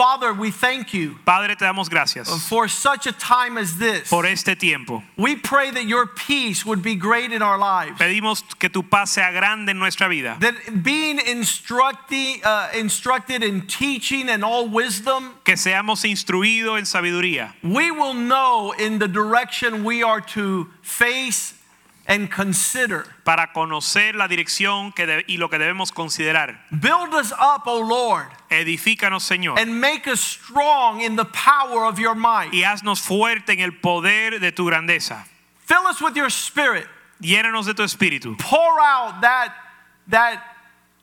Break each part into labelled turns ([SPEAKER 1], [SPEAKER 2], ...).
[SPEAKER 1] Father, we thank you
[SPEAKER 2] Padre, te damos gracias
[SPEAKER 1] for such a time as this.
[SPEAKER 2] por este tiempo.
[SPEAKER 1] We pray that your peace would be great in our lives.
[SPEAKER 2] Pedimos que tu paz sea grande en nuestra vida.
[SPEAKER 1] That being instructed, uh, instructed in teaching and all wisdom,
[SPEAKER 2] Que seamos instruidos en sabiduría.
[SPEAKER 1] we will know in the direction we are to face and consider.
[SPEAKER 2] Para conocer la dirección que y lo que debemos considerar.
[SPEAKER 1] Build us up, O Lord,
[SPEAKER 2] Edifícanos, Señor.
[SPEAKER 1] and make us strong in the power of your might.
[SPEAKER 2] Y haznos fuerte en el poder de tu grandeza.
[SPEAKER 1] Fill us with your spirit.
[SPEAKER 2] Llénanos de tu espíritu.
[SPEAKER 1] Pour out that, that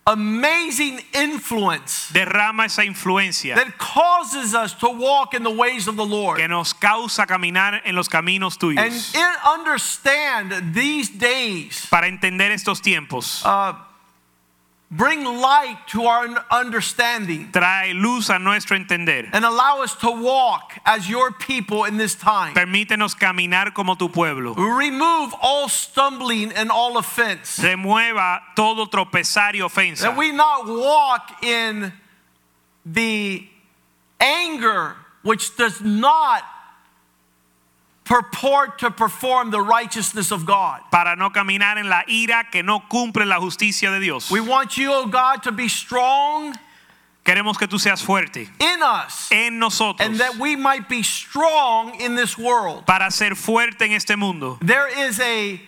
[SPEAKER 1] amazing influence
[SPEAKER 2] Derrama esa influencia
[SPEAKER 1] that causes us to walk in the ways of the Lord
[SPEAKER 2] que nos causa caminar en los caminos tuyos.
[SPEAKER 1] in- understand these days.
[SPEAKER 2] Para entender estos tiempos.
[SPEAKER 1] Uh, bring light to our understanding
[SPEAKER 2] Trae luz a nuestro entender.
[SPEAKER 1] and allow us to walk as your people in this time.
[SPEAKER 2] Permítenos caminar como tu pueblo.
[SPEAKER 1] Remove all stumbling and all offense.
[SPEAKER 2] remueva todo tropezar y ofensa.
[SPEAKER 1] That we not walk in the anger which does not purport to perform the righteousness of God.
[SPEAKER 2] para no caminar en la ira que no cumple la justicia de Dios.
[SPEAKER 1] We want you, oh God, to be strong
[SPEAKER 2] Queremos que tú seas fuerte
[SPEAKER 1] in us
[SPEAKER 2] en nosotros
[SPEAKER 1] and that we might be strong in this world.
[SPEAKER 2] para ser fuerte en este mundo.
[SPEAKER 1] There is a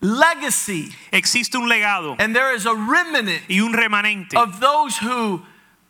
[SPEAKER 1] legacy
[SPEAKER 2] Existe un legado
[SPEAKER 1] and there is a remnant
[SPEAKER 2] y un remanente
[SPEAKER 1] of those who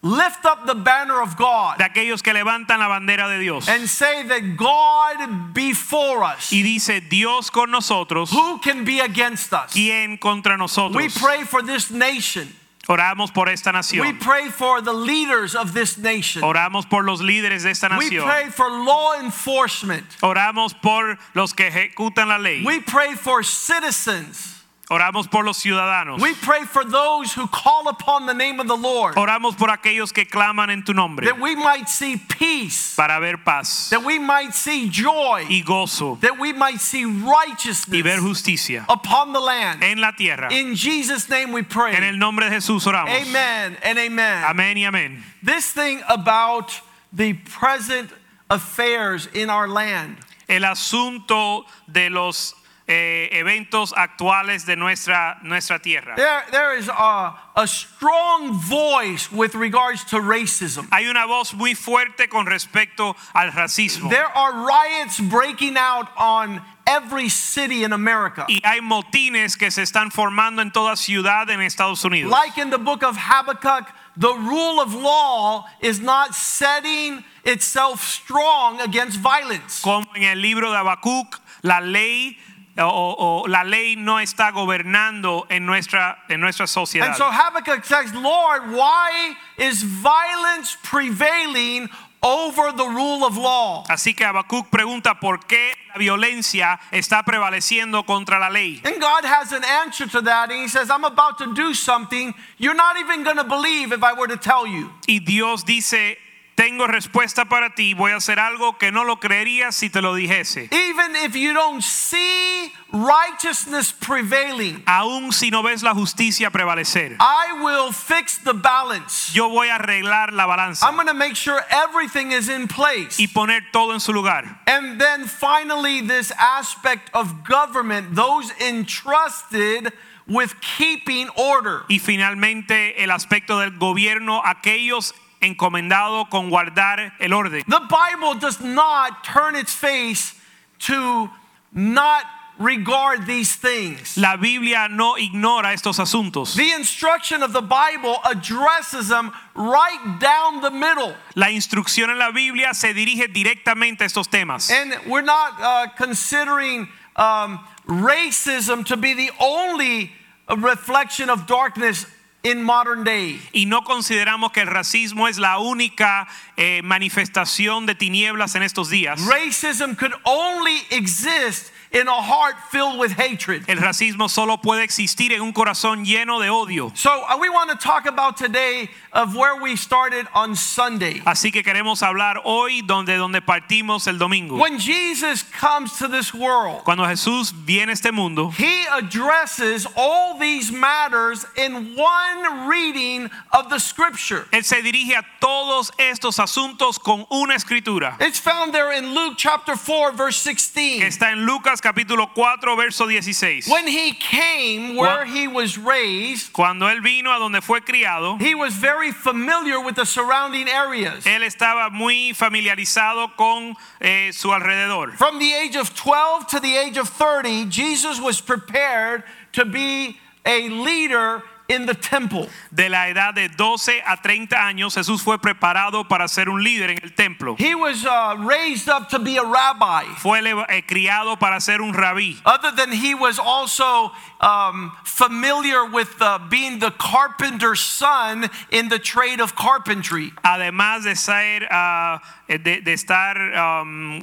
[SPEAKER 1] lift up the banner of God
[SPEAKER 2] de aquellos que levantan la bandera de Dios
[SPEAKER 1] and say that God be for us.
[SPEAKER 2] y dice Dios con nosotros,
[SPEAKER 1] Who can be against us?
[SPEAKER 2] ¿quién contra
[SPEAKER 1] We pray for this nation.
[SPEAKER 2] Oramos por esta
[SPEAKER 1] We pray for the leaders of this nation.
[SPEAKER 2] Oramos por los líderes de esta
[SPEAKER 1] We pray for law enforcement.
[SPEAKER 2] Oramos por los que ejecutan la ley.
[SPEAKER 1] We pray for citizens.
[SPEAKER 2] Oramos por los ciudadanos.
[SPEAKER 1] We pray for those who call upon the name of the Lord.
[SPEAKER 2] Oramos por aquellos que claman en tu nombre
[SPEAKER 1] That we might see peace.
[SPEAKER 2] para ver paz
[SPEAKER 1] That we might see joy.
[SPEAKER 2] y gozo
[SPEAKER 1] That we might see
[SPEAKER 2] y ver
[SPEAKER 1] righteousness
[SPEAKER 2] justicia
[SPEAKER 1] upon the land.
[SPEAKER 2] en la tierra.
[SPEAKER 1] In Jesus' name we pray.
[SPEAKER 2] En el nombre de Jesús oramos.
[SPEAKER 1] Amen and amen.
[SPEAKER 2] Amén y amén.
[SPEAKER 1] This thing about the present affairs in our land.
[SPEAKER 2] El asunto de los eh, eventos actuales de nuestra, nuestra tierra.
[SPEAKER 1] There, there is a, a strong voice with regards to racism.
[SPEAKER 2] Hay una voz muy fuerte con respecto al racismo.
[SPEAKER 1] There are riots breaking out on every city in America.
[SPEAKER 2] Y hay motines que se están formando en toda ciudad en Estados Unidos.
[SPEAKER 1] Like in the book of Habakkuk, the rule of law is not setting itself strong against violence.
[SPEAKER 2] Como en el libro de Habacuc, la ley o, o la ley no está gobernando en nuestra, en nuestra sociedad.
[SPEAKER 1] And so Habakkuk says, Lord, why is violence prevailing over the rule of law?
[SPEAKER 2] Así que Habacuc pregunta por qué la violencia está prevaleciendo contra la ley.
[SPEAKER 1] And God has an answer to that. And He says, I'm about to do something you're not even going to believe if I were to tell you.
[SPEAKER 2] Y Dios dice, tengo respuesta para ti, voy a hacer algo que no lo creerías si te lo dijese.
[SPEAKER 1] Even if you don't see righteousness prevailing,
[SPEAKER 2] Aún si no ves la justicia prevalecer,
[SPEAKER 1] I will fix the balance.
[SPEAKER 2] yo voy a arreglar la balanza
[SPEAKER 1] I'm going to make sure everything is in place.
[SPEAKER 2] y poner todo en su lugar.
[SPEAKER 1] And then finally, this aspect of government, those entrusted with keeping order.
[SPEAKER 2] Y finalmente el aspecto del gobierno, aquellos encomendados con guardar el orden.
[SPEAKER 1] The Bible does not turn its face to not regard these things.
[SPEAKER 2] La Biblia no ignora estos asuntos.
[SPEAKER 1] The instruction of the Bible addresses them right down the middle.
[SPEAKER 2] La instrucción en la Biblia se dirige directamente a estos temas.
[SPEAKER 1] And we're not uh, considering um, racism to be the only reflection of darkness in modern day.
[SPEAKER 2] Y no consideramos que el racismo es la única eh, manifestación de tinieblas en estos días.
[SPEAKER 1] Racism could only exist in a heart filled with hatred.
[SPEAKER 2] El racismo solo puede existir en un corazón lleno de odio.
[SPEAKER 1] So uh, we want to talk about today of where we started on Sunday.
[SPEAKER 2] Así que queremos hablar hoy donde donde partimos el domingo.
[SPEAKER 1] When Jesus comes to this world,
[SPEAKER 2] Cuando Jesús viene a este mundo,
[SPEAKER 1] he addresses all these matters in one reading of the scripture.
[SPEAKER 2] él se dirige a todos estos asuntos con una escritura.
[SPEAKER 1] It's found there in Luke chapter 4 verse 16.
[SPEAKER 2] está en Lucas capítulo 4 verso 16.
[SPEAKER 1] When he came where he was raised,
[SPEAKER 2] Cuando él vino a donde fue criado,
[SPEAKER 1] he was very familiar with the surrounding areas.
[SPEAKER 2] él estaba muy familiarizado con eh, su alrededor.
[SPEAKER 1] From the age of 12 to the age of 30, Jesus was prepared to be a leader in the temple.
[SPEAKER 2] De la edad de 12 a 30 años, Jesús fue preparado para ser un líder en el templo.
[SPEAKER 1] He was uh, raised up to be a rabbi.
[SPEAKER 2] Fue eh, criado para ser un rabí.
[SPEAKER 1] Other than he was also um, familiar with uh, being the carpenter's son in the trade of carpentry.
[SPEAKER 2] Además de ser, ah, eh, de, de estar, um,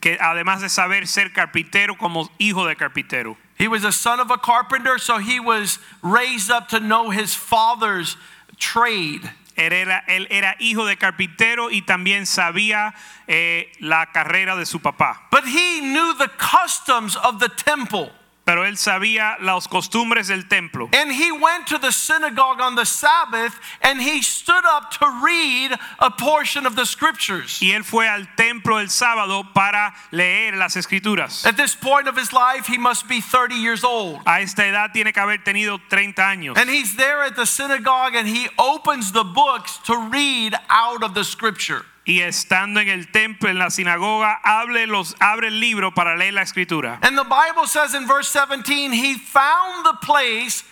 [SPEAKER 2] que además de saber ser carpintero como hijo de carpintero.
[SPEAKER 1] He was a son of a carpenter, so he was raised up to know his father's trade.
[SPEAKER 2] Él era, él era hijo de carpintero y también sabía eh, la carrera de su papá.
[SPEAKER 1] But he knew the customs of the temple.
[SPEAKER 2] Pero él sabía las costumbres del templo.
[SPEAKER 1] And he went to the synagogue on the Sabbath and he stood up to read a portion of the scriptures.
[SPEAKER 2] Y él fue al templo el sábado para leer las escrituras.
[SPEAKER 1] At this point of his life, he must be 30 years old.
[SPEAKER 2] A esta edad tiene que haber tenido 30 años.
[SPEAKER 1] And he's there at the synagogue and he opens the books to read out of the scripture.
[SPEAKER 2] Y estando en el templo, en la sinagoga, abre, los, abre el libro para leer la escritura.
[SPEAKER 1] And the Bible says in verse 17, he found the place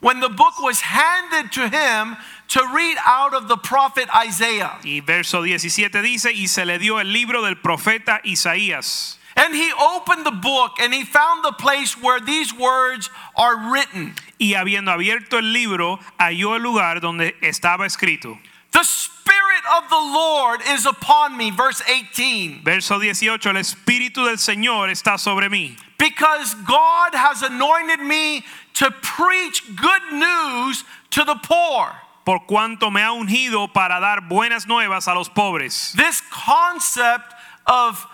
[SPEAKER 1] when the book was handed to him to read out of the prophet Isaiah.
[SPEAKER 2] Y verso 17 dice, y se le dio el libro del profeta Isaías.
[SPEAKER 1] And he opened the book and he found the place where these words are written.
[SPEAKER 2] Y habiendo abierto el libro, halló el lugar donde estaba escrito.
[SPEAKER 1] The Spirit of the Lord is upon me, verse 18,
[SPEAKER 2] Verso 18, el Espíritu del Señor está sobre mí,
[SPEAKER 1] because God has anointed me to preach good news to the poor.
[SPEAKER 2] por cuanto me ha ungido para dar buenas nuevas a los pobres.
[SPEAKER 1] This concept of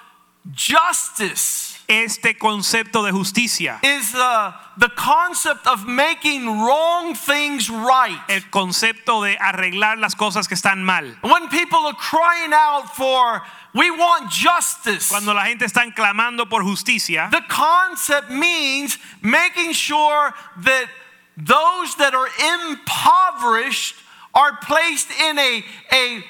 [SPEAKER 1] justice
[SPEAKER 2] Este concepto de justicia,
[SPEAKER 1] is uh, the concept of making wrong things right.
[SPEAKER 2] el concepto de arreglar las cosas que están mal.
[SPEAKER 1] When people are crying out for, we want justice.
[SPEAKER 2] Cuando la gente está clamando por justicia,
[SPEAKER 1] The concept means making sure that those that are impoverished are placed in a, a,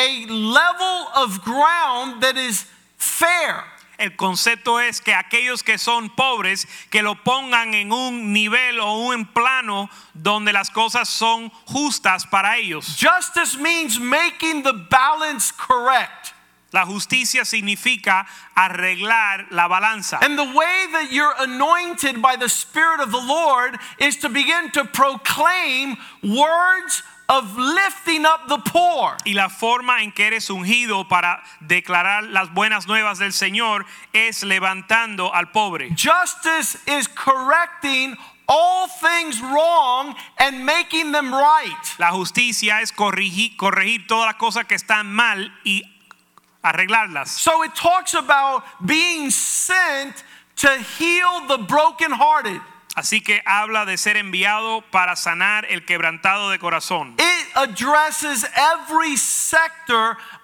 [SPEAKER 1] a level of ground that is fair.
[SPEAKER 2] El concepto es que aquellos que son pobres, que lo pongan en un nivel o un plano donde las cosas son justas para ellos.
[SPEAKER 1] Justice means making the balance correct.
[SPEAKER 2] La justicia significa arreglar la balanza.
[SPEAKER 1] And the way that you're anointed by the Spirit of the Lord is to begin to proclaim words of lifting up the poor.
[SPEAKER 2] Y la forma en que eres ungido para declarar las buenas nuevas del Señor es levantando al pobre.
[SPEAKER 1] Justice is correcting all things wrong and making them right.
[SPEAKER 2] La justicia es corregir, corregir todas las cosas que están mal y arreglarlas.
[SPEAKER 1] So it talks about being sent to heal the brokenhearted.
[SPEAKER 2] Así que habla de ser enviado para sanar el quebrantado de corazón.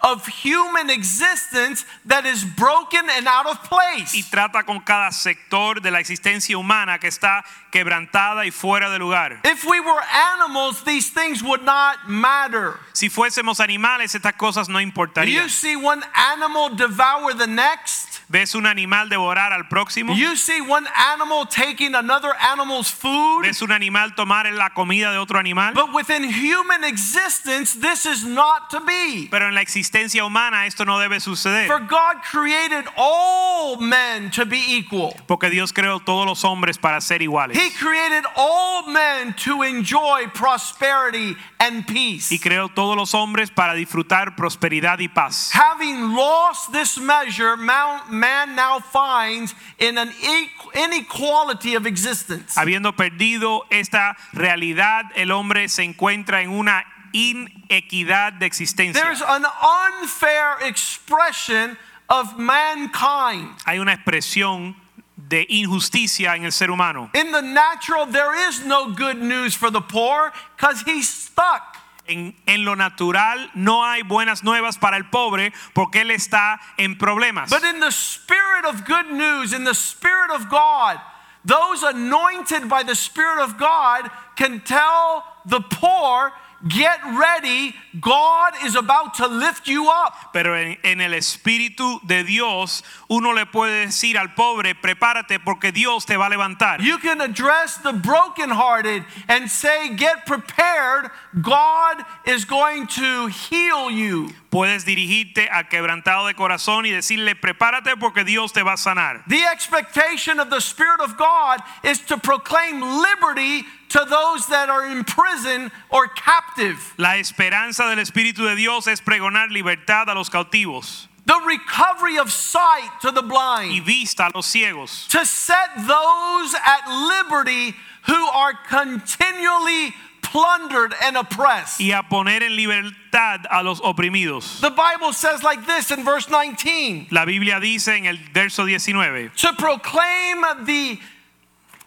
[SPEAKER 1] Of human existence that is broken and out of
[SPEAKER 2] Y
[SPEAKER 1] place.
[SPEAKER 2] trata con cada sector de la existencia humana que está quebrantada y fuera de lugar.
[SPEAKER 1] If we were animals, these things would not matter.
[SPEAKER 2] Si fuésemos animales, estas cosas no
[SPEAKER 1] Do you see one animal devour the next?
[SPEAKER 2] ¿Ves un animal devorar al próximo?
[SPEAKER 1] You see one animal taking another animal's food.
[SPEAKER 2] ¿Ves un animal tomar la comida de otro animal?
[SPEAKER 1] But within human existence, this is not to be.
[SPEAKER 2] Pero en la existencia humana esto no debe suceder.
[SPEAKER 1] For God created all men to be equal.
[SPEAKER 2] Porque Dios creó todos los hombres para ser iguales.
[SPEAKER 1] He created all men to enjoy prosperity and peace.
[SPEAKER 2] Y creó todos los hombres para disfrutar prosperidad y paz.
[SPEAKER 1] Having lost this measure, man now finds in an equ- inequality of existence.
[SPEAKER 2] Habiendo perdido esta realidad, el hombre se encuentra en una inequidad de existencia.
[SPEAKER 1] There's an unfair expression of mankind.
[SPEAKER 2] Hay una expresión de injusticia en el ser humano.
[SPEAKER 1] In the natural, there is no good news for the poor because he's stuck.
[SPEAKER 2] En, en lo natural no hay buenas nuevas para el pobre porque él está en problemas.
[SPEAKER 1] But in the spirit of good news, in the spirit of God, those anointed by the spirit of God can tell the poor, get ready, God is about to lift you up.
[SPEAKER 2] Pero en, en el Espíritu de Dios, uno le puede decir al pobre, prepárate porque Dios te va a levantar.
[SPEAKER 1] You can address the brokenhearted and say, get prepared, God is going to heal you.
[SPEAKER 2] Puedes dirigirte al quebrantado de corazón y decirle, prepárate porque Dios te va a sanar.
[SPEAKER 1] The expectation of the Spirit of God is to proclaim liberty to those that are in prison or captive.
[SPEAKER 2] La esperanza del Espíritu de Dios es pregonar libertad a los cautivos
[SPEAKER 1] The recovery of sight to the blind.
[SPEAKER 2] y vista a los ciegos.
[SPEAKER 1] To set those at liberty who are continually plundered and oppressed.
[SPEAKER 2] y a poner en libertad a los oprimidos.
[SPEAKER 1] The Bible says like this in verse 19
[SPEAKER 2] La Biblia dice en el verso 19,
[SPEAKER 1] to proclaim the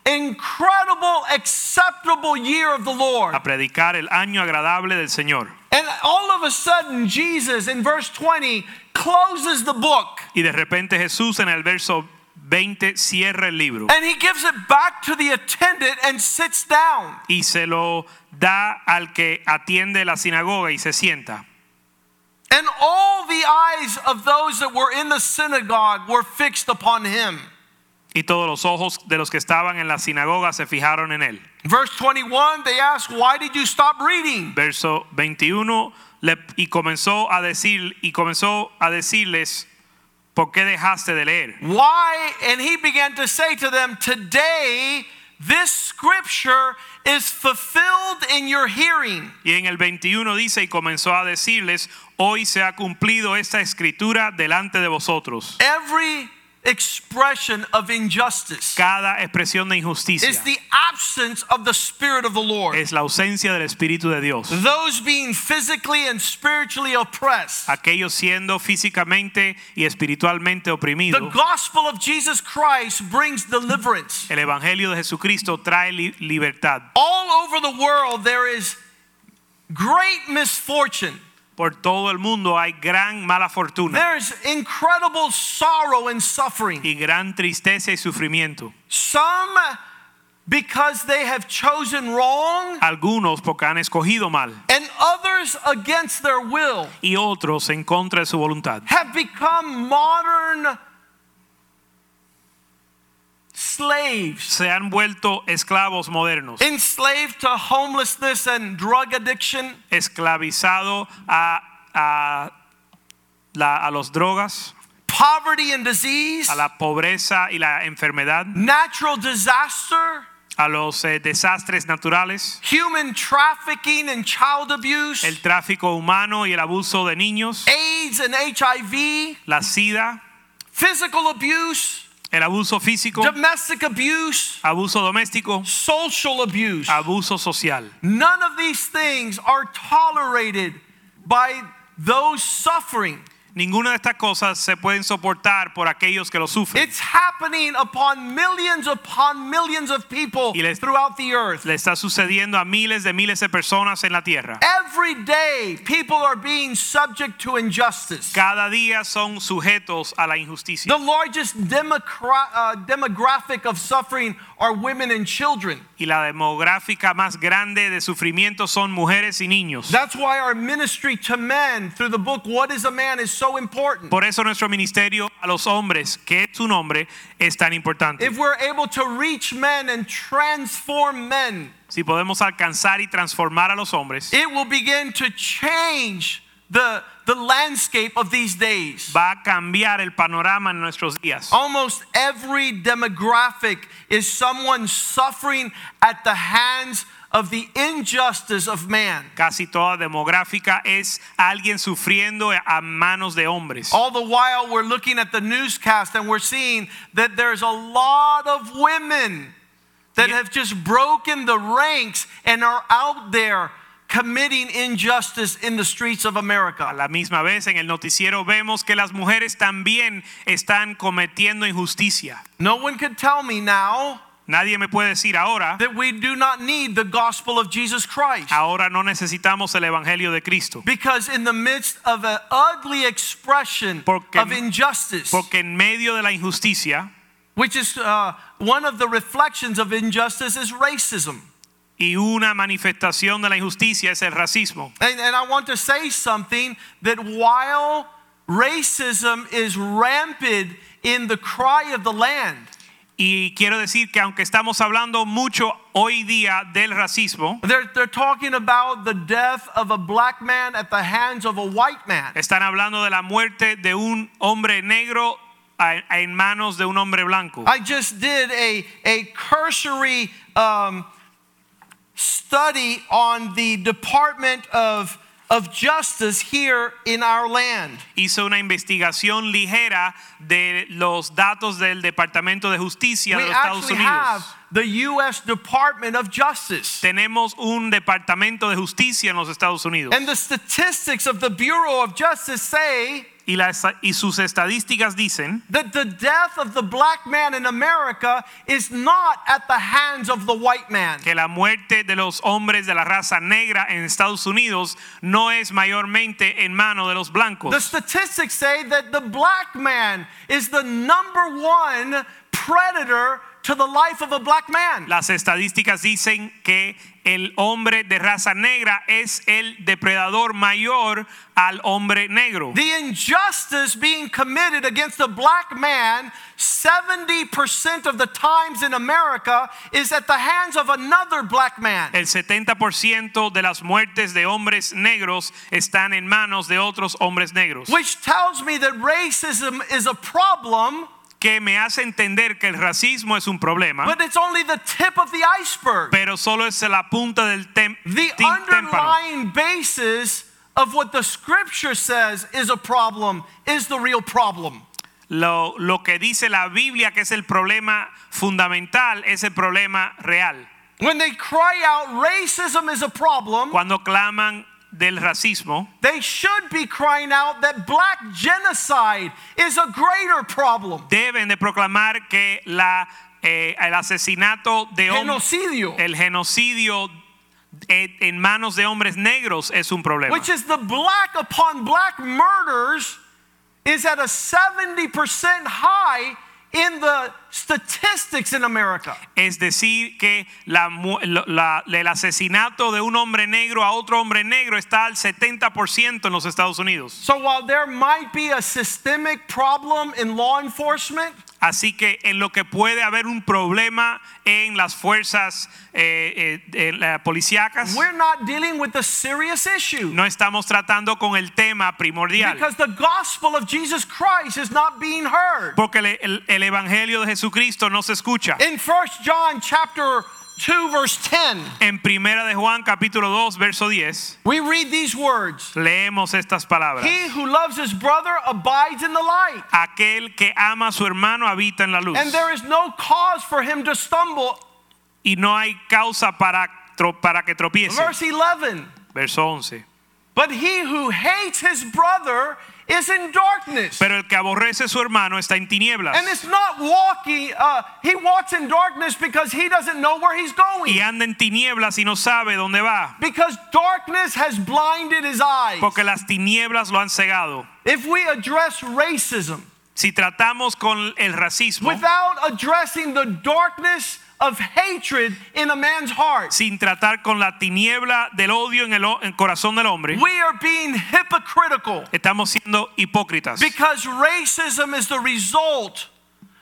[SPEAKER 1] incredible, acceptable year of the Lord.
[SPEAKER 2] a predicar el año agradable del Señor.
[SPEAKER 1] And all of a sudden, Jesus in verse 20 closes the book
[SPEAKER 2] Y de repente Jesús en el verso 20 cierra el libro
[SPEAKER 1] and he gives it back to the attendant and sits down.
[SPEAKER 2] y se lo da al que atiende la sinagoga y se sienta.
[SPEAKER 1] And all the eyes of those that were in the synagogue were fixed upon him.
[SPEAKER 2] Y todos los ojos de los que estaban en la sinagoga se fijaron en él.
[SPEAKER 1] Verse 21, they ask, Why did you stop reading?
[SPEAKER 2] Verso 21 le- y comenzó a decir y comenzó a decirles ¿por qué dejaste de leer?
[SPEAKER 1] Why? And he began to say to them, Today this scripture is fulfilled in your hearing.
[SPEAKER 2] Y en el 21 dice y comenzó a decirles hoy se ha cumplido esta escritura delante de vosotros.
[SPEAKER 1] Every expression of injustice
[SPEAKER 2] Cada expresión de injusticia
[SPEAKER 1] is the absence of the Spirit of the Lord.
[SPEAKER 2] es la ausencia del Espíritu de Dios.
[SPEAKER 1] Those being physically and spiritually oppressed.
[SPEAKER 2] Aquellos siendo físicamente y espiritualmente oprimidos.
[SPEAKER 1] The gospel of Jesus Christ brings deliverance.
[SPEAKER 2] El Evangelio de Jesucristo trae li- libertad.
[SPEAKER 1] All over the world, there is great misfortune.
[SPEAKER 2] Por todo el mundo hay gran mala fortuna
[SPEAKER 1] There's incredible sorrow and suffering.
[SPEAKER 2] y gran tristeza y sufrimiento.
[SPEAKER 1] Some because they have chosen wrong,
[SPEAKER 2] Algunos porque han escogido mal
[SPEAKER 1] and others against their will
[SPEAKER 2] y otros en contra de su voluntad.
[SPEAKER 1] have become modern slaves,
[SPEAKER 2] Se han vuelto esclavos modernos.
[SPEAKER 1] enslaved to homelessness and drug addiction,
[SPEAKER 2] esclavizado a, a, la- a los drogas,
[SPEAKER 1] poverty and disease,
[SPEAKER 2] a la pobreza y la enfermedad,
[SPEAKER 1] natural disaster,
[SPEAKER 2] a los eh, desastres naturales,
[SPEAKER 1] human trafficking and child abuse,
[SPEAKER 2] el tráfico humano y el abuso de niños,
[SPEAKER 1] AIDS and HIV,
[SPEAKER 2] la sida,
[SPEAKER 1] physical abuse,
[SPEAKER 2] el abuso físico,
[SPEAKER 1] domestic abuse,
[SPEAKER 2] abuso doméstico,
[SPEAKER 1] social abuse.
[SPEAKER 2] abuso social.
[SPEAKER 1] None of these things are tolerated by those suffering.
[SPEAKER 2] Ninguna de estas cosas se pueden soportar por aquellos que lo sufren.
[SPEAKER 1] It's happening upon millions upon millions of people
[SPEAKER 2] Y les-
[SPEAKER 1] throughout the earth.
[SPEAKER 2] Le está sucediendo a miles de miles de personas en la tierra.
[SPEAKER 1] Every day, people are being subject to injustice.
[SPEAKER 2] Cada día son sujetos a la injusticia.
[SPEAKER 1] The largest democra- uh, demographic of suffering are women and children.
[SPEAKER 2] Y la demográfica más grande de sufrimiento son mujeres y niños.
[SPEAKER 1] That's why our ministry to men through the book What is a Man is so important.
[SPEAKER 2] Por eso nuestro ministerio a los hombres, que es su nombre, es tan importante.
[SPEAKER 1] If we're able to reach men and transform men,
[SPEAKER 2] Si podemos alcanzar y transformar a los hombres,
[SPEAKER 1] it will begin to change the, the landscape of these days.
[SPEAKER 2] va a cambiar el panorama en nuestros días.
[SPEAKER 1] Almost every demographic is someone suffering at the hands of the injustice of man.
[SPEAKER 2] Casi toda demográfica es alguien sufriendo a manos de hombres.
[SPEAKER 1] All the while, we're looking at the newscast and we're seeing that there's a lot of women that
[SPEAKER 2] Yeah.
[SPEAKER 1] have just broken the ranks and are out there committing injustice in the streets of America.
[SPEAKER 2] A la misma vez en el noticiero vemos que las mujeres también están cometiendo injusticia.
[SPEAKER 1] No one could tell me now
[SPEAKER 2] Nadie me puede decir ahora,
[SPEAKER 1] that we do not need the gospel of Jesus Christ.
[SPEAKER 2] ahora no necesitamos el evangelio de Cristo.
[SPEAKER 1] Because in the midst of an ugly expression
[SPEAKER 2] Porque-
[SPEAKER 1] of injustice,
[SPEAKER 2] Porque en medio de la injusticia
[SPEAKER 1] which is uh, one of the reflections of injustice, is racism.
[SPEAKER 2] Y una manifestación de la injusticia es el racismo.
[SPEAKER 1] And, and I want to say something that while racism is rampant in the cry of the land,
[SPEAKER 2] Y quiero decir que aunque estamos hablando mucho hoy día del racismo,
[SPEAKER 1] they're, they're talking about the death of a black man at the hands of a white man.
[SPEAKER 2] están hablando de la muerte de un hombre negro en manos de un hombre blanco.
[SPEAKER 1] I just did a, a cursory um, study on the Department of, of Justice here in our land.
[SPEAKER 2] Hizo una investigación ligera de los datos del Departamento de Justicia
[SPEAKER 1] We
[SPEAKER 2] de los Estados Unidos.
[SPEAKER 1] have the U.S. Department of Justice.
[SPEAKER 2] Tenemos un Departamento de Justicia en los Estados Unidos.
[SPEAKER 1] And the statistics of the Bureau of Justice say
[SPEAKER 2] Y, las- y sus estadísticas dicen
[SPEAKER 1] that the death of the black man in America is not at the hands of the white man.
[SPEAKER 2] que la muerte de los hombres de la raza negra en Estados Unidos no es mayormente en mano de los blancos.
[SPEAKER 1] The statistics say that the black man is the number one predator to the life of a black man.
[SPEAKER 2] Las estadísticas dicen que el hombre de raza negra es el depredador mayor al hombre negro.
[SPEAKER 1] The injustice being committed against the black man 70% of the times in America is at the hands of another black man.
[SPEAKER 2] El 70% de las muertes de hombres negros están en manos de otros hombres negros.
[SPEAKER 1] Which tells me that racism is a problem,
[SPEAKER 2] Que me hace entender que el racismo es un problema,
[SPEAKER 1] but it's only the tip of the iceberg.
[SPEAKER 2] pero solo es la punta del tem-
[SPEAKER 1] The underlying basis of what the scripture says is a problem is the real problem.
[SPEAKER 2] Lo, lo que dice la Biblia que es el problema fundamental es el problema real.
[SPEAKER 1] When they cry out racism is a problem,
[SPEAKER 2] Cuando claman del racismo,
[SPEAKER 1] they should be crying out that black genocide is a greater problem.
[SPEAKER 2] deben de proclamar que la, eh, el asesinato de
[SPEAKER 1] Genocidio,
[SPEAKER 2] el genocidio en manos de hombres negros es un problema.
[SPEAKER 1] which is the black upon black murders, is at a 70% high in the statistics in America.
[SPEAKER 2] Es decir, que la la- el asesinato de un hombre negro a otro hombre negro está al 70% en los Estados Unidos.
[SPEAKER 1] So while there might be a systemic problem in law enforcement,
[SPEAKER 2] Así que en lo que puede haber un problema en las fuerzas eh, eh, eh, policíacas,
[SPEAKER 1] we're not dealing with a serious issue.
[SPEAKER 2] no estamos tratando con el tema primordial.
[SPEAKER 1] Because the gospel of Jesus Christ is not being heard.
[SPEAKER 2] Porque el, el- el evangelio de Jesucristo no se escucha.
[SPEAKER 1] In 1 John chapter 2 verse 10,
[SPEAKER 2] En Primera de Juan capítulo 2 verso 10
[SPEAKER 1] we read these words.
[SPEAKER 2] leemos estas palabras.
[SPEAKER 1] He who loves his brother abides in the light,
[SPEAKER 2] Aquel que ama a su hermano habita en la luz.
[SPEAKER 1] and there is no cause for him to stumble.
[SPEAKER 2] Y no hay causa para, para que tropiece.
[SPEAKER 1] Verse 11.
[SPEAKER 2] Verso 11.
[SPEAKER 1] But he who hates his brother is in darkness.
[SPEAKER 2] Pero el que aborrece a su hermano está en tinieblas.
[SPEAKER 1] And it's not walking, uh, he walks in darkness because he doesn't know where he's going.
[SPEAKER 2] Y anda en tinieblas y no sabe dónde va.
[SPEAKER 1] Because darkness has blinded his eyes.
[SPEAKER 2] Porque las tinieblas lo han cegado.
[SPEAKER 1] If we address racism
[SPEAKER 2] Si tratamos con el racismo
[SPEAKER 1] without addressing the darkness of hatred in a man's heart,
[SPEAKER 2] sin tratar con la tiniebla del odio en el, en el corazón del hombre,
[SPEAKER 1] we are being hypocritical
[SPEAKER 2] Estamos siendo hipócritas.
[SPEAKER 1] because racism is the result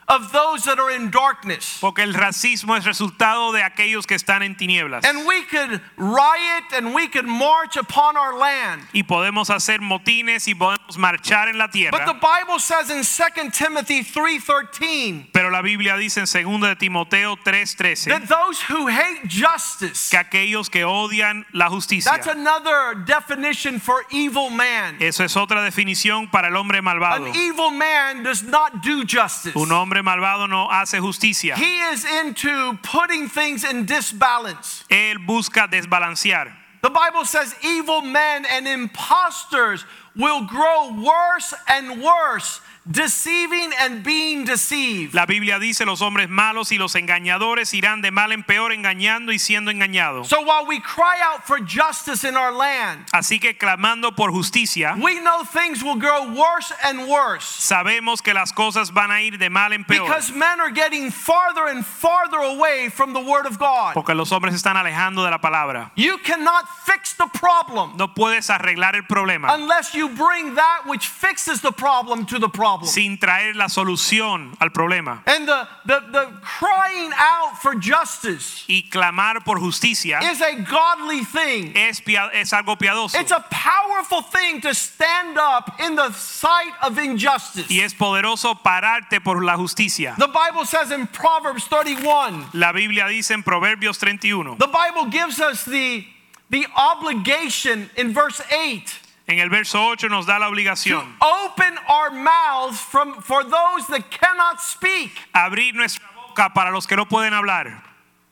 [SPEAKER 1] of those that are in darkness.
[SPEAKER 2] Porque el racismo es resultado de aquellos que están en tinieblas.
[SPEAKER 1] And we could riot and we could march upon our land.
[SPEAKER 2] Y podemos hacer motines y podemos marchar en la
[SPEAKER 1] But the
[SPEAKER 2] tierra.
[SPEAKER 1] Bible says in 2 Timothy 3:13
[SPEAKER 2] Pero la Biblia dice en 2 de Timoteo 3:13
[SPEAKER 1] that those who hate justice
[SPEAKER 2] que aquellos que odian la justicia.
[SPEAKER 1] That's another definition for evil man.
[SPEAKER 2] Eso es otra definición para el hombre malvado.
[SPEAKER 1] An evil man does not do justice.
[SPEAKER 2] Un hombre malvado no hace justicia.
[SPEAKER 1] He is into putting things in disbalance.
[SPEAKER 2] Él busca desbalancear.
[SPEAKER 1] The Bible says evil men and impostors will grow worse and worse, deceiving and being deceived.
[SPEAKER 2] La Biblia dice los hombres malos y los engañadores irán de mal en peor engañando y siendo engañados.
[SPEAKER 1] So while we cry out for justice in our land,
[SPEAKER 2] Así que clamando por justicia,
[SPEAKER 1] we know things will grow worse and worse
[SPEAKER 2] sabemos que las cosas van a ir de mal en peor.
[SPEAKER 1] because men are getting farther and farther away from the Word of God.
[SPEAKER 2] Porque los hombres se están alejando de la palabra.
[SPEAKER 1] You cannot fix the problem
[SPEAKER 2] No puedes arreglar el problema
[SPEAKER 1] unless you bring that which fixes the problem to the problem.
[SPEAKER 2] Sin traer la solución al problema.
[SPEAKER 1] And the, the, the crying out for justice
[SPEAKER 2] Y clamar por justicia
[SPEAKER 1] is a godly thing.
[SPEAKER 2] es, es algo piadoso.
[SPEAKER 1] It's a powerful thing to stand up in the sight of injustice.
[SPEAKER 2] Y es poderoso pararte por la justicia.
[SPEAKER 1] The Bible says in Proverbs 31,
[SPEAKER 2] La Biblia dice en Proverbios 31,
[SPEAKER 1] the Bible gives us the, the obligation in verse 8
[SPEAKER 2] en el verso 8 nos da la
[SPEAKER 1] to
[SPEAKER 2] obligación
[SPEAKER 1] open our mouths from, for those that cannot speak.
[SPEAKER 2] abrir nuestra boca para los que no pueden hablar.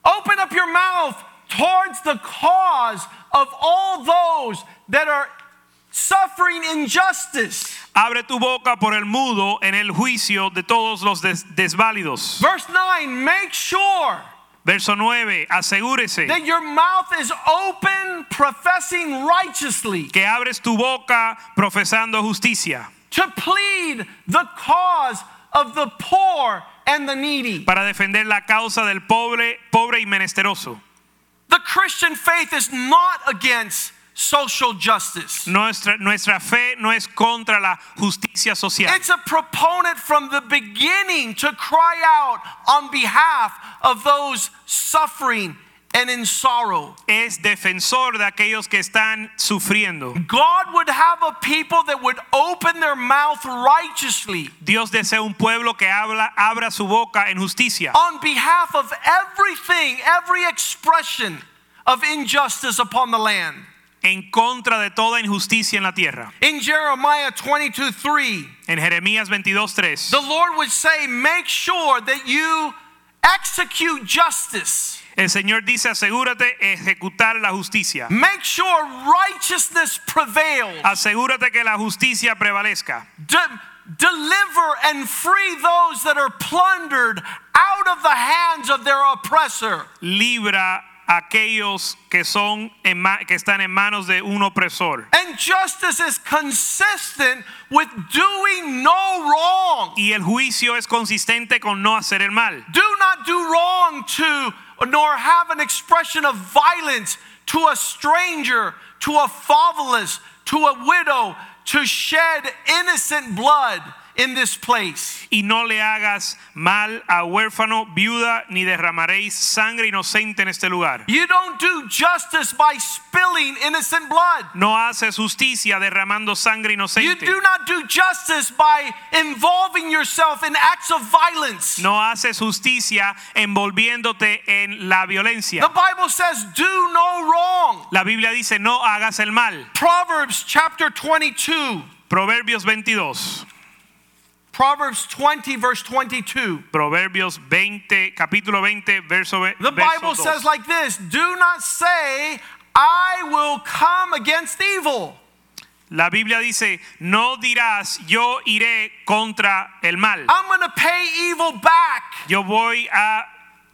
[SPEAKER 1] Open up your mouth towards the cause of all those that are suffering injustice.
[SPEAKER 2] Abre tu boca por el mudo en el juicio de todos los des- desválidos.
[SPEAKER 1] Verse 9, make sure
[SPEAKER 2] Verso 9, asegúrese
[SPEAKER 1] that your mouth is open, professing righteously,
[SPEAKER 2] que abres tu boca profesando justicia
[SPEAKER 1] to plead the cause of the poor and the needy.
[SPEAKER 2] para defender la causa del pobre, pobre y menesteroso.
[SPEAKER 1] The Christian faith is not against social justice.
[SPEAKER 2] Nuestra, nuestra fe no es contra la justicia social.
[SPEAKER 1] It's a proponent from the beginning to cry out on behalf of those suffering and in sorrow.
[SPEAKER 2] Es defensor de aquellos que están sufriendo.
[SPEAKER 1] God would have a people that would open their mouth righteously
[SPEAKER 2] Dios desea un pueblo que habla, abra su boca en justicia
[SPEAKER 1] on behalf of everything, every expression of injustice upon the land.
[SPEAKER 2] En contra de toda injusticia en la tierra.
[SPEAKER 1] In Jeremiah 22 3,
[SPEAKER 2] En Jeremías 22:3,
[SPEAKER 1] the Lord would say, Make sure that you execute justice.
[SPEAKER 2] el Señor dice, asegúrate ejecutar la justicia.
[SPEAKER 1] Make sure righteousness prevails.
[SPEAKER 2] Asegúrate que la justicia prevalezca.
[SPEAKER 1] De- deliver and free those that are plundered out of the hands of their oppressor.
[SPEAKER 2] Libra aquellos que son en que están en manos de un opresor.
[SPEAKER 1] And justice is consistent with doing no wrong.
[SPEAKER 2] Y el juicio es consistente con no hacer el mal.
[SPEAKER 1] Do not do wrong to, nor have an expression of violence to a stranger, to a fatherless, to a widow, to shed innocent blood in this place.
[SPEAKER 2] Y no le hagas mal a huérfano, viuda, ni derramaréis sangre inocente en este lugar.
[SPEAKER 1] You don't do justice by spilling innocent blood.
[SPEAKER 2] No haces justicia derramando sangre
[SPEAKER 1] You
[SPEAKER 2] inocente.
[SPEAKER 1] do not do justice by involving yourself in acts of violence.
[SPEAKER 2] No haces justicia envolviéndote en la violencia.
[SPEAKER 1] The Bible says, do no wrong.
[SPEAKER 2] La Biblia dice no hagas el mal.
[SPEAKER 1] Proverbs chapter 22.
[SPEAKER 2] Proverbios 22.
[SPEAKER 1] Proverbs 20, verse 22.
[SPEAKER 2] Proverbios 20, capítulo 20, verso, ve-
[SPEAKER 1] The Bible
[SPEAKER 2] 2.
[SPEAKER 1] says like this Do not say, I will come against evil.
[SPEAKER 2] La Biblia dice, no dirás, yo iré contra el mal.
[SPEAKER 1] I'm going to pay evil back.
[SPEAKER 2] Yo voy a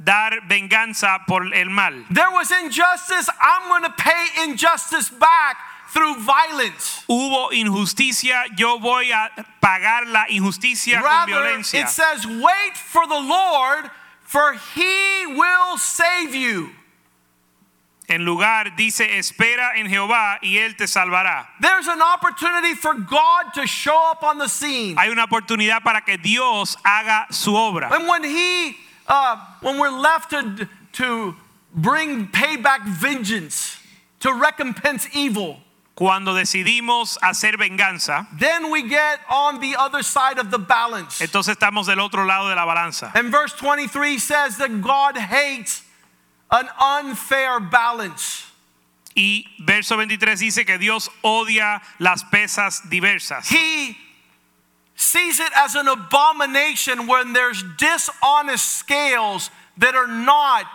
[SPEAKER 2] dar venganza por el mal.
[SPEAKER 1] There was injustice. I'm going to pay injustice back through violence.
[SPEAKER 2] Hubo injusticia, yo voy a pagar la injusticia con
[SPEAKER 1] Rather,
[SPEAKER 2] violencia.
[SPEAKER 1] it says, Wait for the Lord, for he will save you.
[SPEAKER 2] En lugar dice, espera en Jehová y él te salvará.
[SPEAKER 1] There's an opportunity for God to show up on the scene.
[SPEAKER 2] Hay una oportunidad para que Dios haga su obra.
[SPEAKER 1] And when he, uh, when we're left to, to bring payback vengeance, to recompense evil,
[SPEAKER 2] Cuando decidimos hacer venganza,
[SPEAKER 1] then we get on the other side of the balance.
[SPEAKER 2] entonces estamos del otro lado de la balanza.
[SPEAKER 1] And verse 23 says that God hates an unfair balance.
[SPEAKER 2] Y verso 23 dice que Dios odia las pesas diversas.
[SPEAKER 1] He sees it as an abomination when there's dishonest scales that are not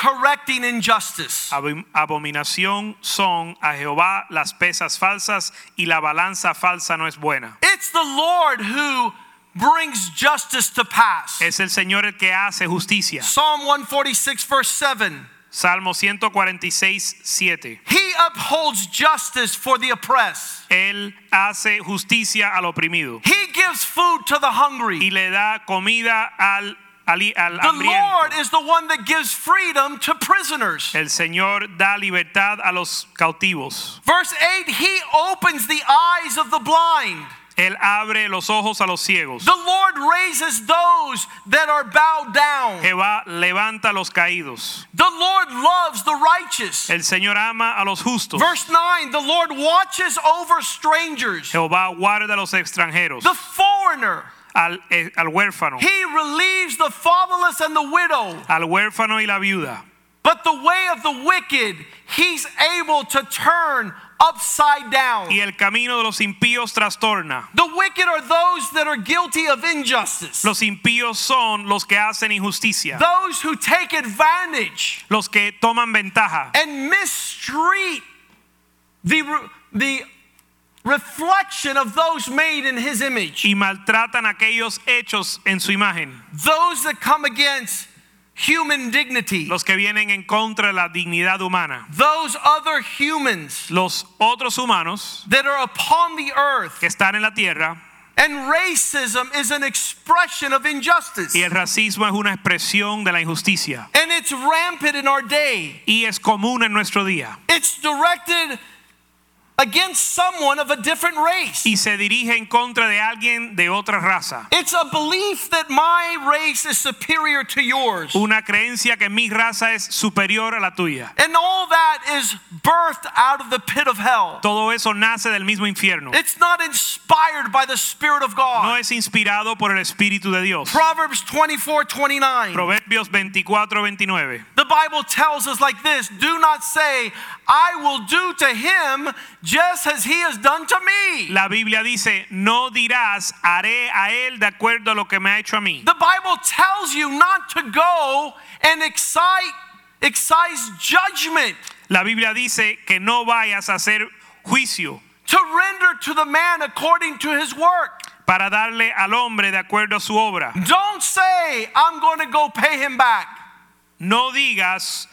[SPEAKER 1] correcting injustice.
[SPEAKER 2] Abomin- Abominación son a Jehová las pesas falsas y la balanza falsa no es buena.
[SPEAKER 1] It's the Lord who brings justice to pass.
[SPEAKER 2] Es el Señor el que hace justicia.
[SPEAKER 1] Psalm 146, verse 7.
[SPEAKER 2] Salmo 146, 7.
[SPEAKER 1] He upholds justice for the oppressed.
[SPEAKER 2] Él hace justicia al oprimido
[SPEAKER 1] He gives food to the
[SPEAKER 2] y
[SPEAKER 1] hungry.
[SPEAKER 2] le da comida al, al, al
[SPEAKER 1] The Lord is the one that gives freedom to prisoners.
[SPEAKER 2] El Señor da libertad a los cautivos.
[SPEAKER 1] Verse 8 He opens the eyes of the blind.
[SPEAKER 2] Él abre los ojos a los ciegos.
[SPEAKER 1] The Lord raises those that are bowed down.
[SPEAKER 2] Jehová levanta a los caídos.
[SPEAKER 1] The Lord loves the righteous.
[SPEAKER 2] El Señor ama a los justos.
[SPEAKER 1] Verse 9 The Lord watches over strangers,
[SPEAKER 2] Jehová guarda a los extranjeros,
[SPEAKER 1] the foreigner.
[SPEAKER 2] Al, eh, al huérfano,
[SPEAKER 1] He relieves the fatherless and the widow.
[SPEAKER 2] al huérfano y la viuda.
[SPEAKER 1] But the way of the wicked, He's able to turn upside down.
[SPEAKER 2] Y el camino de los impíos trastorna.
[SPEAKER 1] The wicked are those that are guilty of injustice,
[SPEAKER 2] Los impíos son los que hacen injusticia,
[SPEAKER 1] those who take advantage
[SPEAKER 2] los que toman ventaja
[SPEAKER 1] and mistreat the, the reflection of those made in his image.
[SPEAKER 2] y maltratan aquellos hechos en su imagen.
[SPEAKER 1] Those that come against human dignity.
[SPEAKER 2] Los que vienen en contra de la dignidad humana.
[SPEAKER 1] Those other humans
[SPEAKER 2] Los otros humanos
[SPEAKER 1] that are upon the earth.
[SPEAKER 2] que están en la tierra
[SPEAKER 1] And racism is an expression of injustice.
[SPEAKER 2] y el racismo es una expresión de la injusticia.
[SPEAKER 1] And it's rampant in our day.
[SPEAKER 2] Y es común en nuestro día.
[SPEAKER 1] It's directed against someone of a different race.
[SPEAKER 2] Y se dirige en contra de alguien de otra raza.
[SPEAKER 1] It's a belief that my race is superior to yours.
[SPEAKER 2] Una creencia que mi raza es superior a la tuya.
[SPEAKER 1] And all that is birthed out of the pit of hell.
[SPEAKER 2] Todo eso nace del mismo infierno.
[SPEAKER 1] It's not inspired by the Spirit of God.
[SPEAKER 2] No es inspirado por el Espíritu de Dios.
[SPEAKER 1] Proverbs 24 29.
[SPEAKER 2] Proverbios 24, 29.
[SPEAKER 1] The Bible tells us like this Do not say, I will do to him just as he has done to me.
[SPEAKER 2] La Biblia dice, no dirás, haré a él de acuerdo a lo que me ha hecho a mí.
[SPEAKER 1] The Bible tells you not to go and excite, excise judgment,
[SPEAKER 2] La Biblia dice que no vayas a hacer juicio
[SPEAKER 1] to render to the man according to his work.
[SPEAKER 2] para darle al hombre de acuerdo a su obra.
[SPEAKER 1] Don't say, I'm going to go pay him back.
[SPEAKER 2] No digas,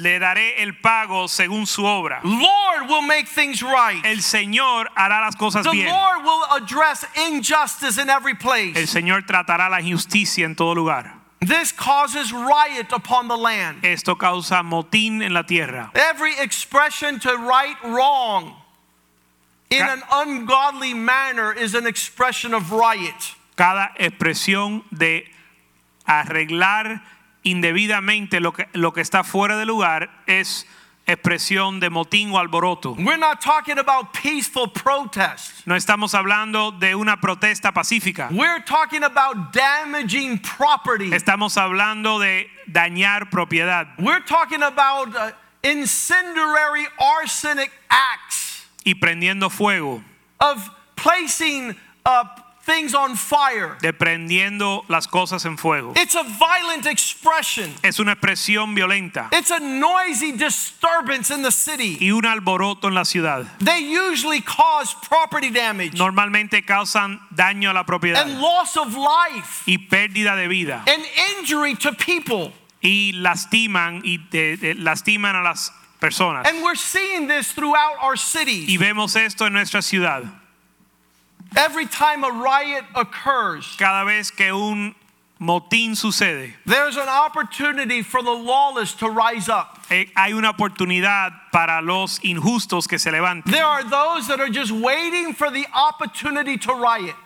[SPEAKER 2] le daré el pago según su obra.
[SPEAKER 1] Lord will make things right.
[SPEAKER 2] El Señor hará las cosas
[SPEAKER 1] The
[SPEAKER 2] bien.
[SPEAKER 1] Lord will address injustice in every place. El.
[SPEAKER 2] Señor tratará la injusticia en todo lugar.
[SPEAKER 1] This causes riot upon the land.
[SPEAKER 2] Esto causa motín en la tierra.
[SPEAKER 1] Every expression to right wrong in an ungodly manner is an expression of riot.
[SPEAKER 2] Cada expresión de arreglar indebidamente lo que, lo que está fuera de lugar es expresión de motín o alboroto.
[SPEAKER 1] We're not talking about peaceful protest.
[SPEAKER 2] No estamos hablando de una protesta pacífica.
[SPEAKER 1] We're talking about damaging property.
[SPEAKER 2] Estamos hablando de dañar propiedad
[SPEAKER 1] We're talking about uh, incendiary arsenic acts
[SPEAKER 2] y prendiendo fuego,
[SPEAKER 1] of placing uh, things on fire.
[SPEAKER 2] de prendiendo las cosas en fuego.
[SPEAKER 1] It's a violent expression.
[SPEAKER 2] Es una expresión violenta
[SPEAKER 1] It's a noisy disturbance in the city.
[SPEAKER 2] y un alboroto en la ciudad.
[SPEAKER 1] They usually cause property damage
[SPEAKER 2] Normalmente causan daño a la propiedad
[SPEAKER 1] and loss of life
[SPEAKER 2] y pérdida de vida
[SPEAKER 1] and injury to people.
[SPEAKER 2] y lastiman y de- de- lastiman a las personas.
[SPEAKER 1] And we're seeing this throughout our
[SPEAKER 2] Y vemos esto en nuestra ciudad.
[SPEAKER 1] Every time a riot occurs,
[SPEAKER 2] Cada vez que un motín sucede,
[SPEAKER 1] there's an opportunity for the lawless to rise up.
[SPEAKER 2] eh, hay una oportunidad para los injustos que se levanten.
[SPEAKER 1] There are those that are just waiting for the opportunity to riot.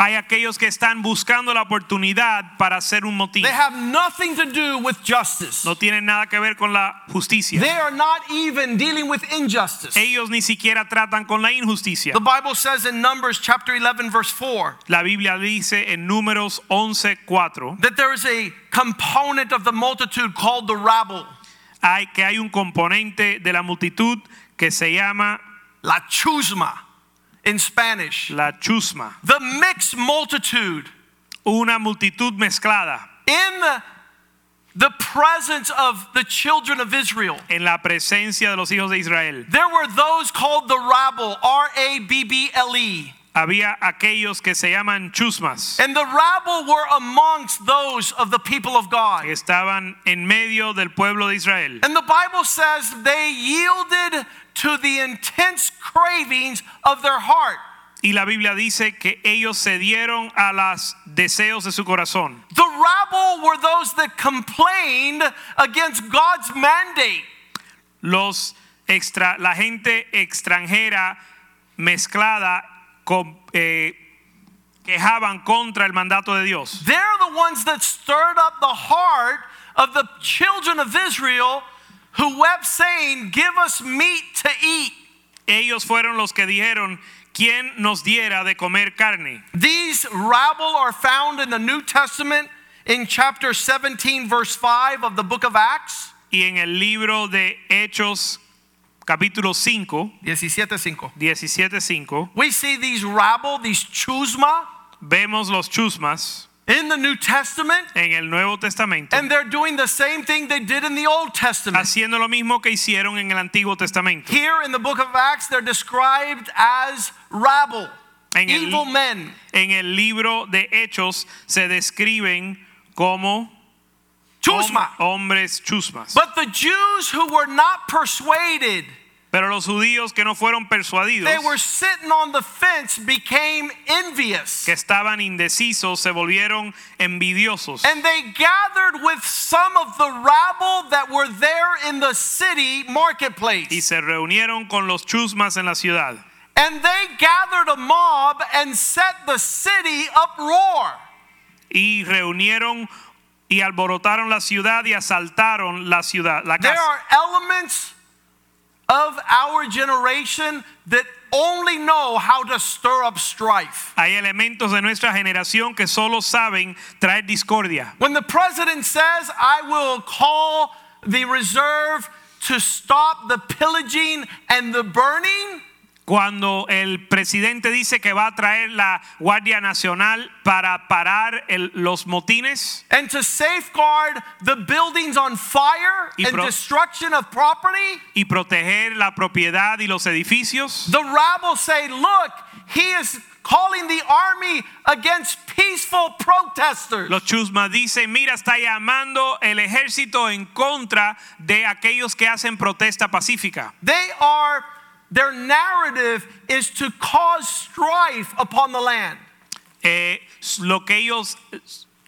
[SPEAKER 2] Hay aquellos que están buscando la oportunidad para hacer un motín.
[SPEAKER 1] They have nothing to do with justice.
[SPEAKER 2] No tienen nada que ver con la justicia.
[SPEAKER 1] They are not even dealing with injustice.
[SPEAKER 2] Ellos ni siquiera tratan con la injusticia.
[SPEAKER 1] The Bible says in Numbers chapter 11 verse 4
[SPEAKER 2] La Biblia dice en Números 11:4
[SPEAKER 1] that there is a component of the multitude called the rabble,
[SPEAKER 2] hay que hay un componente de la multitud que se llama
[SPEAKER 1] la chusma in Spanish.
[SPEAKER 2] la chusma,
[SPEAKER 1] The mixed multitude
[SPEAKER 2] una multitud mezclada
[SPEAKER 1] in the, the presence of the children of Israel.
[SPEAKER 2] en la presencia de los hijos de Israel.
[SPEAKER 1] There were those called the rabble, R A B B L E.
[SPEAKER 2] Había aquellos que se llaman chusmas,
[SPEAKER 1] And the rabble were amongst those of the people of God.
[SPEAKER 2] que estaban en medio del pueblo de Israel.
[SPEAKER 1] And the Bible says they yielded to the intense cravings of their heart.
[SPEAKER 2] Y la Biblia dice que ellos cedieron a los deseos de su corazón.
[SPEAKER 1] The rabble were those that complained against God's mandate.
[SPEAKER 2] Los extra, la gente extranjera mezclada con, eh, quejaban contra el mandato de Dios.
[SPEAKER 1] They're the ones that stirred up the heart of the children of Israel who wept, saying, Give us meat to eat.
[SPEAKER 2] Ellos fueron los que dijeron, ¿quién nos diera de comer carne?
[SPEAKER 1] These rabble are found in the New Testament in chapter 17, verse 5 of the book of Acts.
[SPEAKER 2] Y en el libro de Hechos, capítulo 5,
[SPEAKER 1] 17:5.
[SPEAKER 2] 17:5,
[SPEAKER 1] We see these rabble, these chusma,
[SPEAKER 2] vemos los chusmas
[SPEAKER 1] in the New Testament,
[SPEAKER 2] en el Nuevo Testamento
[SPEAKER 1] and they're doing the same thing they did in the Old Testament.
[SPEAKER 2] haciendo lo mismo que hicieron en el Antiguo Testamento.
[SPEAKER 1] Here in the book of Acts, they're described as rabble,
[SPEAKER 2] En el-
[SPEAKER 1] evil men.
[SPEAKER 2] En el libro de Hechos se describen como
[SPEAKER 1] Chusma.
[SPEAKER 2] hom- hombres chusmas.
[SPEAKER 1] But the Jews who were not persuaded,
[SPEAKER 2] Pero los judíos que no fueron persuadidos,
[SPEAKER 1] they were sitting on the fence, became envious.
[SPEAKER 2] que estaban indecisos, se volvieron envidiosos.
[SPEAKER 1] And they gathered with some of the rabble that were there in the city marketplace.
[SPEAKER 2] y se reunieron con los chusmas en la ciudad.
[SPEAKER 1] And they gathered a mob and set the city uproar.
[SPEAKER 2] Y reunieron y alborotaron la ciudad y asaltaron la ciudad, la casa.
[SPEAKER 1] There are elements of our generation that only know how to stir up strife.
[SPEAKER 2] Hay elementos de nuestra generación que solo saben traer discordia.
[SPEAKER 1] When the president says, I will call the reserve to stop the pillaging and the burning,
[SPEAKER 2] Cuando el presidente dice que va a traer la Guardia Nacional para parar el- los motines
[SPEAKER 1] and to safeguard the buildings on fire
[SPEAKER 2] Y
[SPEAKER 1] and destruction of property,
[SPEAKER 2] y proteger la propiedad y los edificios,
[SPEAKER 1] the rabble say, Look, he is calling the army against peaceful protesters.
[SPEAKER 2] los chusmas dicen, mira, está llamando el ejército en contra de aquellos que hacen protesta pacífica.
[SPEAKER 1] They are, their narrative is to cause strife upon the land.
[SPEAKER 2] Eh, lo, que ellos,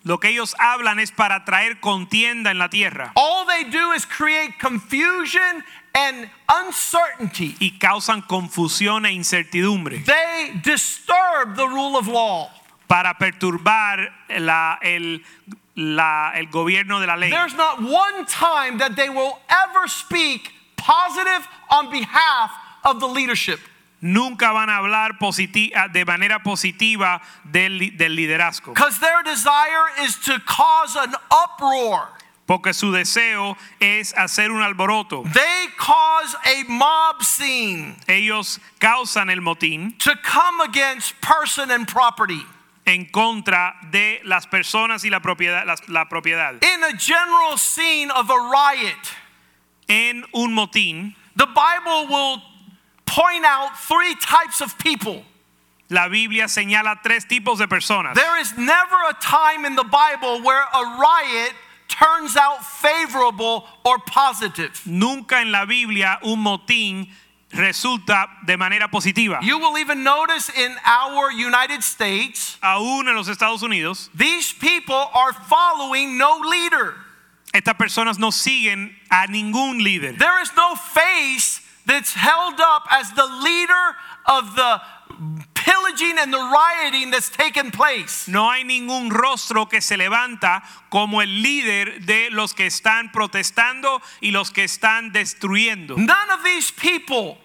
[SPEAKER 2] lo que ellos hablan es para traer contienda en la tierra
[SPEAKER 1] All they do is create confusion and uncertainty.
[SPEAKER 2] y causan confusión e incertidumbre
[SPEAKER 1] They disturb the rule of law.
[SPEAKER 2] para perturbar la- el, la- el gobierno de la ley.
[SPEAKER 1] There's not one time that they will ever speak positive on behalf of the leadership.
[SPEAKER 2] Nunca van a hablar positi- ah, de manera positiva del, del liderazgo,
[SPEAKER 1] Because their desire is to cause an uproar.
[SPEAKER 2] porque su deseo es hacer un alboroto.
[SPEAKER 1] They cause a mob scene
[SPEAKER 2] Ellos causan el motín
[SPEAKER 1] to come against person and property.
[SPEAKER 2] en contra de las personas y la propiedad. las- la propiedad.
[SPEAKER 1] In a general scene of a riot,
[SPEAKER 2] En un motín,
[SPEAKER 1] the Bible will point out three types of people.
[SPEAKER 2] la Biblia señala tres tipos de personas.
[SPEAKER 1] There is never a time in the Bible where a riot turns out favorable or positive.
[SPEAKER 2] Nunca en la Biblia un motín resulta de manera positiva.
[SPEAKER 1] You will even notice in our United States,
[SPEAKER 2] Aún en los Estados Unidos,
[SPEAKER 1] these people are following no leader.
[SPEAKER 2] estas personas no siguen a ningún líder.
[SPEAKER 1] There is no face that's held up as the leader of the pillaging and the rioting that's taken place.
[SPEAKER 2] No hay ningún rostro que se levanta como el líder de los que están protestando y los que están destruyendo.
[SPEAKER 1] None of these people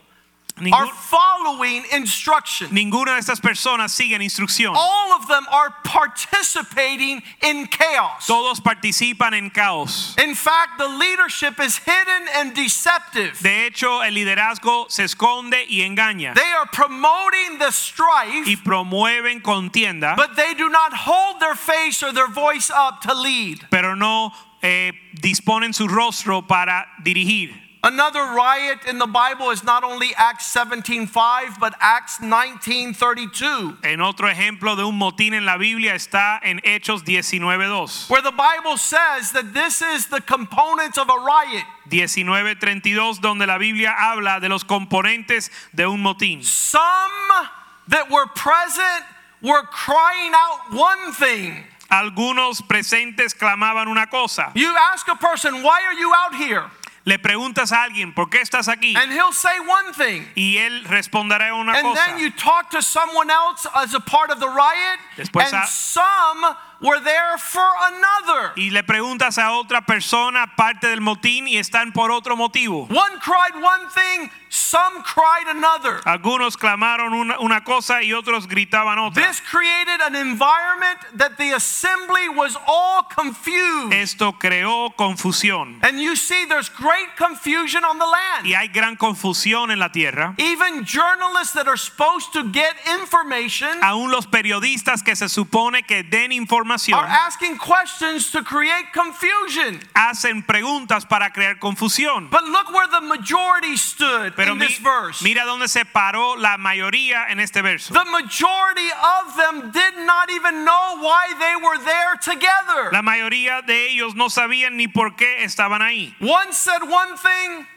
[SPEAKER 1] are following instruction.
[SPEAKER 2] ninguna de estas personas siguen instrucción.
[SPEAKER 1] All of them are participating in chaos.
[SPEAKER 2] Todos participan en caos.
[SPEAKER 1] In fact, the leadership is hidden and deceptive.
[SPEAKER 2] De hecho, el liderazgo se esconde y engaña
[SPEAKER 1] They are promoting the strife,
[SPEAKER 2] y promueven contienda,
[SPEAKER 1] but they do not hold their face or their voice up to lead.
[SPEAKER 2] pero no eh, disponen su rostro para dirigir.
[SPEAKER 1] Another riot in the Bible is not only Acts 17:5 but Acts 19:32
[SPEAKER 2] En otro ejemplo de un motín en la Biblia está en Hechos 19:2.
[SPEAKER 1] where the Bible says that this is the components of a riot.
[SPEAKER 2] 19:32 donde la Biblia habla de los componentes de un motín.
[SPEAKER 1] Some that were present were crying out one thing.
[SPEAKER 2] Algunos presentes clamaban una cosa.
[SPEAKER 1] You ask a person, "Why are you out here?"
[SPEAKER 2] Le preguntas a alguien, ¿por qué estás aquí?
[SPEAKER 1] And he'll say one thing.
[SPEAKER 2] Y él responderá una
[SPEAKER 1] And
[SPEAKER 2] cosa.
[SPEAKER 1] then you talk to someone else as a part of the riot,
[SPEAKER 2] Después
[SPEAKER 1] and some were there for another.
[SPEAKER 2] Y le preguntas a otra persona parte del motín y están por otro motivo.
[SPEAKER 1] One cried one thing, some cried another.
[SPEAKER 2] Algunos clamaron una, una cosa y otros gritaban otra.
[SPEAKER 1] This created an environment that the assembly was all confused.
[SPEAKER 2] Esto creó confusión.
[SPEAKER 1] And you see, there's great confusion on the land.
[SPEAKER 2] Y hay gran confusión en la tierra.
[SPEAKER 1] Even journalists that are supposed to get information
[SPEAKER 2] Aún los periodistas que se supone que den información
[SPEAKER 1] are asking questions to create confusion.
[SPEAKER 2] hacen preguntas para crear confusión.
[SPEAKER 1] But look where the majority stood
[SPEAKER 2] Pero
[SPEAKER 1] in
[SPEAKER 2] mi-
[SPEAKER 1] this verse.
[SPEAKER 2] mira dónde se paró la mayoría en este verso.
[SPEAKER 1] The majority of them did not even know why they were there together.
[SPEAKER 2] La mayoría de ellos no sabían ni por qué estaban ahí.
[SPEAKER 1] One said one thing,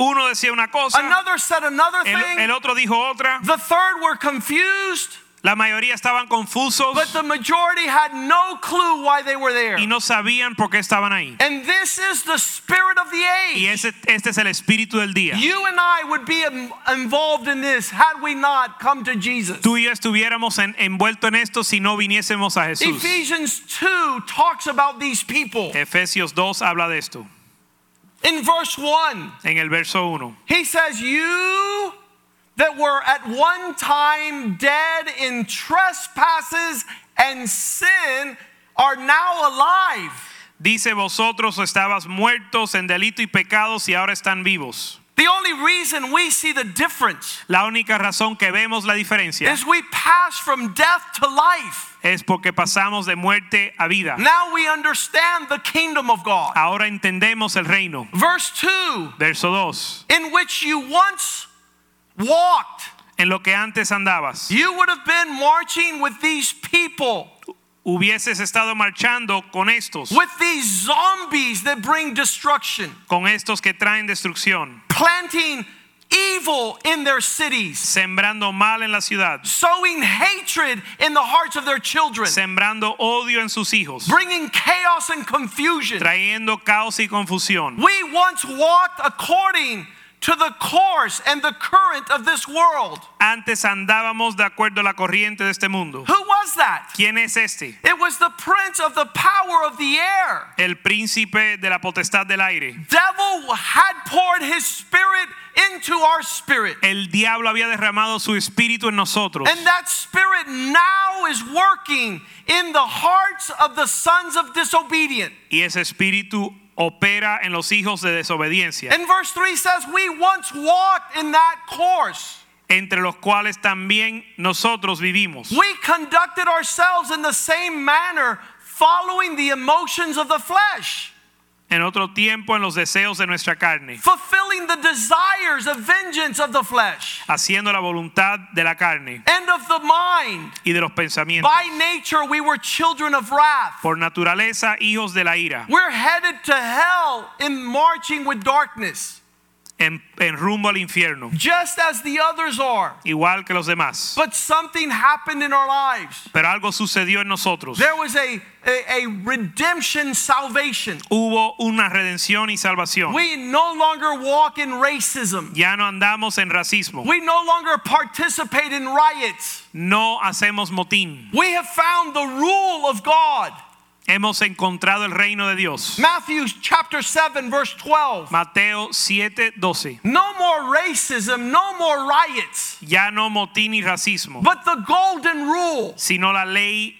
[SPEAKER 2] Uno decía una cosa,
[SPEAKER 1] another said another
[SPEAKER 2] el,
[SPEAKER 1] thing,
[SPEAKER 2] el otro dijo otra.
[SPEAKER 1] the third were confused,
[SPEAKER 2] La mayoría estaban confusos
[SPEAKER 1] but the majority had no clue why they were there.
[SPEAKER 2] y no sabían por qué estaban ahí.
[SPEAKER 1] And this is the spirit of the age.
[SPEAKER 2] Y ese, este es el espíritu del día.
[SPEAKER 1] You and I would be in- involved in this had we not come to Jesus.
[SPEAKER 2] Tú y yo estuviéramos en- envueltos en esto si no viniésemos a Jesús.
[SPEAKER 1] Ephesians 2 talks about these people.
[SPEAKER 2] Efesios 2 habla de esto.
[SPEAKER 1] In verse 1,
[SPEAKER 2] En el verso 1.
[SPEAKER 1] he says, You that were at one time dead in trespasses and sin are now alive.
[SPEAKER 2] Dice, vosotros estabas muertos en delito y pecados y ahora están vivos.
[SPEAKER 1] The only reason we see the difference
[SPEAKER 2] La única razón que vemos la diferencia
[SPEAKER 1] is we pass from death to life.
[SPEAKER 2] es porque pasamos de muerte a vida.
[SPEAKER 1] Now we understand the kingdom of God.
[SPEAKER 2] Ahora entendemos el reino.
[SPEAKER 1] Verse 2
[SPEAKER 2] Verso 2.
[SPEAKER 1] In which you once walked,
[SPEAKER 2] En lo que antes andabas,
[SPEAKER 1] you would have been marching with these people,
[SPEAKER 2] hubieses estado marchando con estos,
[SPEAKER 1] with these zombies that bring destruction,
[SPEAKER 2] con estos que traen destrucción,
[SPEAKER 1] planting evil in their cities,
[SPEAKER 2] sembrando mal en la ciudad,
[SPEAKER 1] sowing hatred in the hearts of their children,
[SPEAKER 2] sembrando odio en sus hijos,
[SPEAKER 1] bringing chaos and confusion.
[SPEAKER 2] trayendo caos y confusión.
[SPEAKER 1] We once walked according to the course and the current of this world.
[SPEAKER 2] Antes andábamos de acuerdo a la corriente de este mundo.
[SPEAKER 1] Who was that?
[SPEAKER 2] ¿Quién es este?
[SPEAKER 1] It was the prince of the power of the air.
[SPEAKER 2] El príncipe de la potestad del aire.
[SPEAKER 1] Devil had poured his spirit into our spirit.
[SPEAKER 2] El diablo había derramado su espíritu en nosotros.
[SPEAKER 1] And that spirit now is working in the hearts of the sons of disobedient.
[SPEAKER 2] Y ese espíritu opera en los hijos de desobediencia,
[SPEAKER 1] And verse 3 says, We once walked in that course.
[SPEAKER 2] entre los cuales también nosotros vivimos.
[SPEAKER 1] We conducted ourselves in the same manner, following the emotions of the flesh,
[SPEAKER 2] En otro tiempo en los deseos de nuestra carne,
[SPEAKER 1] fulfilling the desires of vengeance of the flesh
[SPEAKER 2] haciendo la voluntad de la carne
[SPEAKER 1] and of the mind.
[SPEAKER 2] y de los pensamientos.
[SPEAKER 1] By nature, we were children of wrath.
[SPEAKER 2] Por naturaleza, hijos de la ira.
[SPEAKER 1] We're headed to hell in marching with darkness.
[SPEAKER 2] en, en rumbo al infierno,
[SPEAKER 1] just as the others are.
[SPEAKER 2] igual que los demás.
[SPEAKER 1] But something happened in our lives.
[SPEAKER 2] Pero algo sucedió en nosotros.
[SPEAKER 1] There was a, a, a redemption salvation.
[SPEAKER 2] Hubo una redención y salvación.
[SPEAKER 1] We no longer walk in racism.
[SPEAKER 2] Ya no andamos en racismo.
[SPEAKER 1] We no longer participate in riots.
[SPEAKER 2] No hacemos motín.
[SPEAKER 1] We have found the rule of God.
[SPEAKER 2] Hemos encontrado el reino de Dios.
[SPEAKER 1] Matthew chapter 7, verse 12.
[SPEAKER 2] Mateo 7:12.
[SPEAKER 1] No more racism, no more riots,
[SPEAKER 2] Ya no motín y racismo,
[SPEAKER 1] but the golden rule.
[SPEAKER 2] sino la ley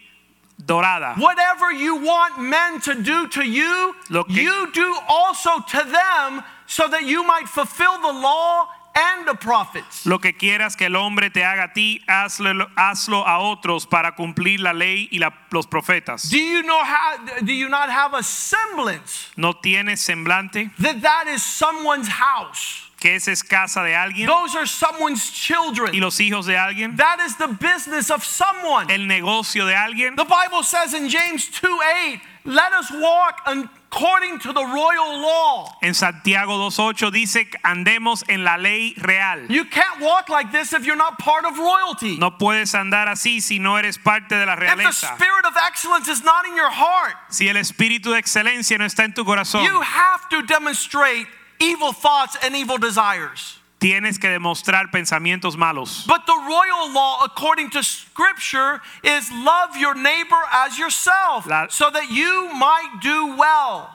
[SPEAKER 2] dorada.
[SPEAKER 1] Whatever you want men to do to you,
[SPEAKER 2] Lo que-
[SPEAKER 1] you do also to them so that you might fulfill the law and the prophets.
[SPEAKER 2] Lo que quieras que el hombre te haga a ti, hazlo, hazlo a otros para cumplir la ley y la- los profetas.
[SPEAKER 1] Do you know how do you not have a semblance
[SPEAKER 2] ¿No tienes semblante?
[SPEAKER 1] that that is someone's house?
[SPEAKER 2] ¿Que es casa de alguien?
[SPEAKER 1] Those are someone's
[SPEAKER 2] ¿Y
[SPEAKER 1] children.
[SPEAKER 2] los hijos de alguien?
[SPEAKER 1] That is the business of someone.
[SPEAKER 2] ¿El negocio de alguien?
[SPEAKER 1] The Bible says in James 2 8, let us walk according to the royal law.
[SPEAKER 2] En Santiago 2.8 dice andemos en la ley real.
[SPEAKER 1] You can't walk like this if you're not part of royalty.
[SPEAKER 2] No puedes andar así si no eres parte de la realeza.
[SPEAKER 1] If the spirit of excellence is not in your heart,
[SPEAKER 2] Si el espíritu de excelencia no está en tu corazón,
[SPEAKER 1] you have to demonstrate evil thoughts and evil desires.
[SPEAKER 2] tienes que demostrar pensamientos malos.
[SPEAKER 1] But the royal law, according to scripture, is love your neighbor as yourself
[SPEAKER 2] La-
[SPEAKER 1] so that you might do well.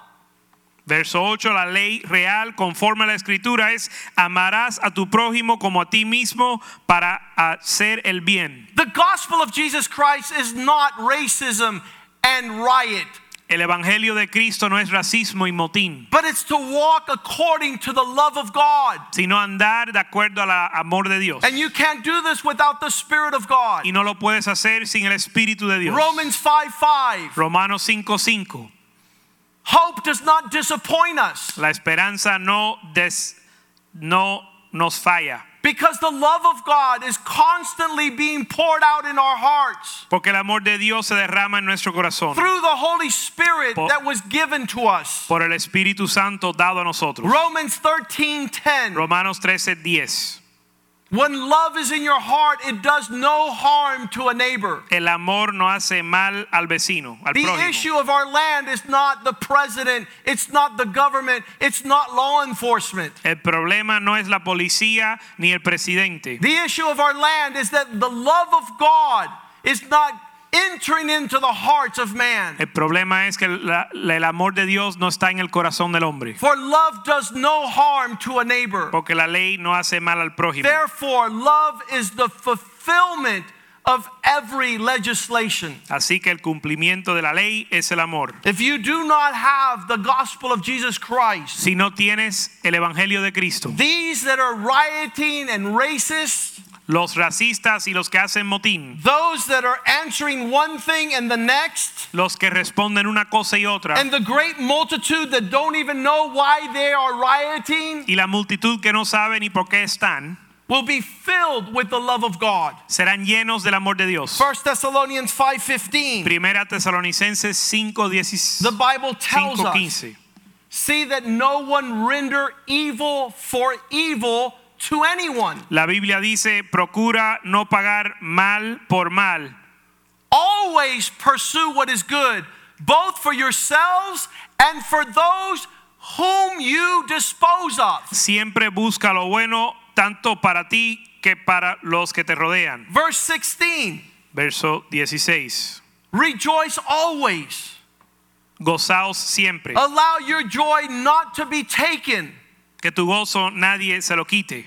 [SPEAKER 2] Verso 8, la ley real conforme a la escritura es amarás a tu prójimo como a ti mismo para hacer el bien.
[SPEAKER 1] The gospel of Jesus Christ is not racism and riot,
[SPEAKER 2] El evangelio de Cristo no es racismo y motín,
[SPEAKER 1] but it's to walk according to the love of God.
[SPEAKER 2] sino andar de acuerdo al amor de Dios.
[SPEAKER 1] And you can't do this without the Spirit of God.
[SPEAKER 2] Y no lo puedes hacer sin el espíritu de Dios.
[SPEAKER 1] Romans 5 5.
[SPEAKER 2] Romanos 5:5.
[SPEAKER 1] Hope does not disappoint us
[SPEAKER 2] La esperanza no des, no nos falla,
[SPEAKER 1] because the love of God is constantly being poured out in our hearts
[SPEAKER 2] porque el amor de Dios se derrama en nuestro corazón
[SPEAKER 1] through the Holy Spirit
[SPEAKER 2] Po-
[SPEAKER 1] that was given to us.
[SPEAKER 2] por el Espíritu Santo dado a nosotros.
[SPEAKER 1] Romans 13 10.
[SPEAKER 2] Romanos 13:10.
[SPEAKER 1] When love is in your heart, it does no harm to a neighbor.
[SPEAKER 2] El amor no hace mal al vecino, al
[SPEAKER 1] The
[SPEAKER 2] prójimo.
[SPEAKER 1] issue of our land is not the president, it's not the government, it's not law enforcement.
[SPEAKER 2] El problema no es la policía ni el presidente.
[SPEAKER 1] The issue of our land is that the love of God is not entering into the hearts of man.
[SPEAKER 2] El problema es que la- el amor de Dios no está en el corazón del hombre,
[SPEAKER 1] For love does no harm to a neighbor.
[SPEAKER 2] porque la ley no hace mal al prójimo.
[SPEAKER 1] Therefore, love is the fulfillment of every legislation.
[SPEAKER 2] Así que el cumplimiento de la ley es el amor.
[SPEAKER 1] If you do not have the gospel of Jesus Christ,
[SPEAKER 2] Si no tienes el evangelio de Cristo,
[SPEAKER 1] these that are rioting and racist,
[SPEAKER 2] los racistas y los que hacen motín,
[SPEAKER 1] those that are answering one thing and the next,
[SPEAKER 2] los que responden una cosa y otra,
[SPEAKER 1] and the great multitude that don't even know why they are rioting
[SPEAKER 2] y la multitud que no sabe ni por qué están,
[SPEAKER 1] will be filled with the love of God.
[SPEAKER 2] serán llenos del amor de Dios.
[SPEAKER 1] 1 Thessalonians 5:15.
[SPEAKER 2] Primera Tesalonicenses 5,
[SPEAKER 1] The Bible tells us, see that no one render evil for evil to anyone.
[SPEAKER 2] La Biblia dice, procura no pagar mal por mal.
[SPEAKER 1] Always pursue what is good, both for yourselves and for those whom you dispose of.
[SPEAKER 2] Siempre busca lo bueno tanto para ti que para los que te rodean.
[SPEAKER 1] Verse 16
[SPEAKER 2] Verso 16.
[SPEAKER 1] Rejoice always.
[SPEAKER 2] Gozaos siempre.
[SPEAKER 1] Allow your joy not to be taken.
[SPEAKER 2] Que tu gozo nadie se lo quite.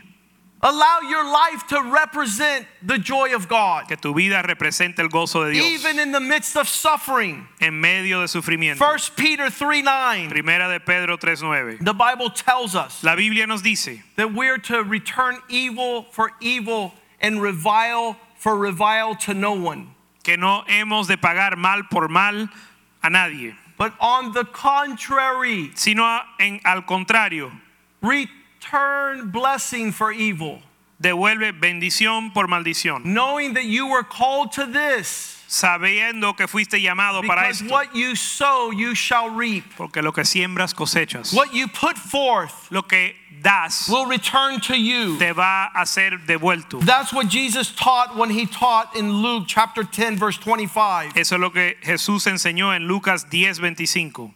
[SPEAKER 1] Allow your life to represent the joy of God,
[SPEAKER 2] Que tu vida represente el gozo de Dios.
[SPEAKER 1] even in the midst of suffering.
[SPEAKER 2] en medio de sufrimiento.
[SPEAKER 1] 1 Peter 3 9.
[SPEAKER 2] Primera de Pedro 3:9.
[SPEAKER 1] The Bible tells us
[SPEAKER 2] La Biblia nos dice
[SPEAKER 1] that we're to return evil for evil and revile for revile to no one.
[SPEAKER 2] que no hemos de pagar mal por mal a nadie,
[SPEAKER 1] But on the contrary,
[SPEAKER 2] sino en al contrario,
[SPEAKER 1] return blessing for evil,
[SPEAKER 2] devuelve bendición por maldición,
[SPEAKER 1] knowing that you were called to this.
[SPEAKER 2] sabiendo que fuiste llamado para
[SPEAKER 1] Because
[SPEAKER 2] esto,
[SPEAKER 1] what you sow, you shall reap.
[SPEAKER 2] porque lo que siembras cosechas.
[SPEAKER 1] What you put forth,
[SPEAKER 2] Lo que das
[SPEAKER 1] will return to you.
[SPEAKER 2] te va a ser devuelto.
[SPEAKER 1] That's what Jesus taught when he taught in Luke chapter 10 verse 25.
[SPEAKER 2] Eso es lo que Jesús enseñó en Lucas 10:25.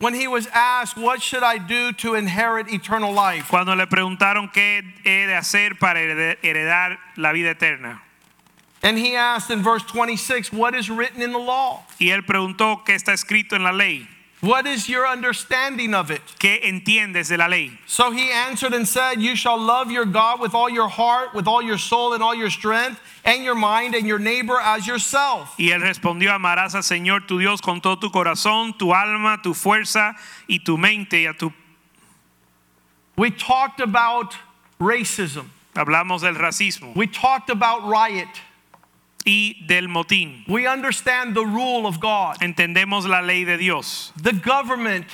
[SPEAKER 1] When he was asked, "What should I do to inherit eternal life?"
[SPEAKER 2] Cuando le preguntaron qué he de hacer para heredar la vida eterna.
[SPEAKER 1] And he asked in verse 26, "What is written in the law?
[SPEAKER 2] Y él preguntó qué está escrito en la ley.
[SPEAKER 1] What is your understanding of it?"
[SPEAKER 2] ¿Qué entiendes de la ley?
[SPEAKER 1] So he answered and said, You shall love your God with all your heart, with all your soul, and all your strength, and your mind, and your neighbor as yourself.
[SPEAKER 2] Y él respondió, amarás al Señor tu Dios con todo tu corazón, tu alma, tu fuerza y tu mente. Y a tu...
[SPEAKER 1] We talked about racism,
[SPEAKER 2] Hablamos del racismo
[SPEAKER 1] we talked about riot.
[SPEAKER 2] Y del motín.
[SPEAKER 1] We understand the rule of God.
[SPEAKER 2] Entendemos la ley de Dios.
[SPEAKER 1] The government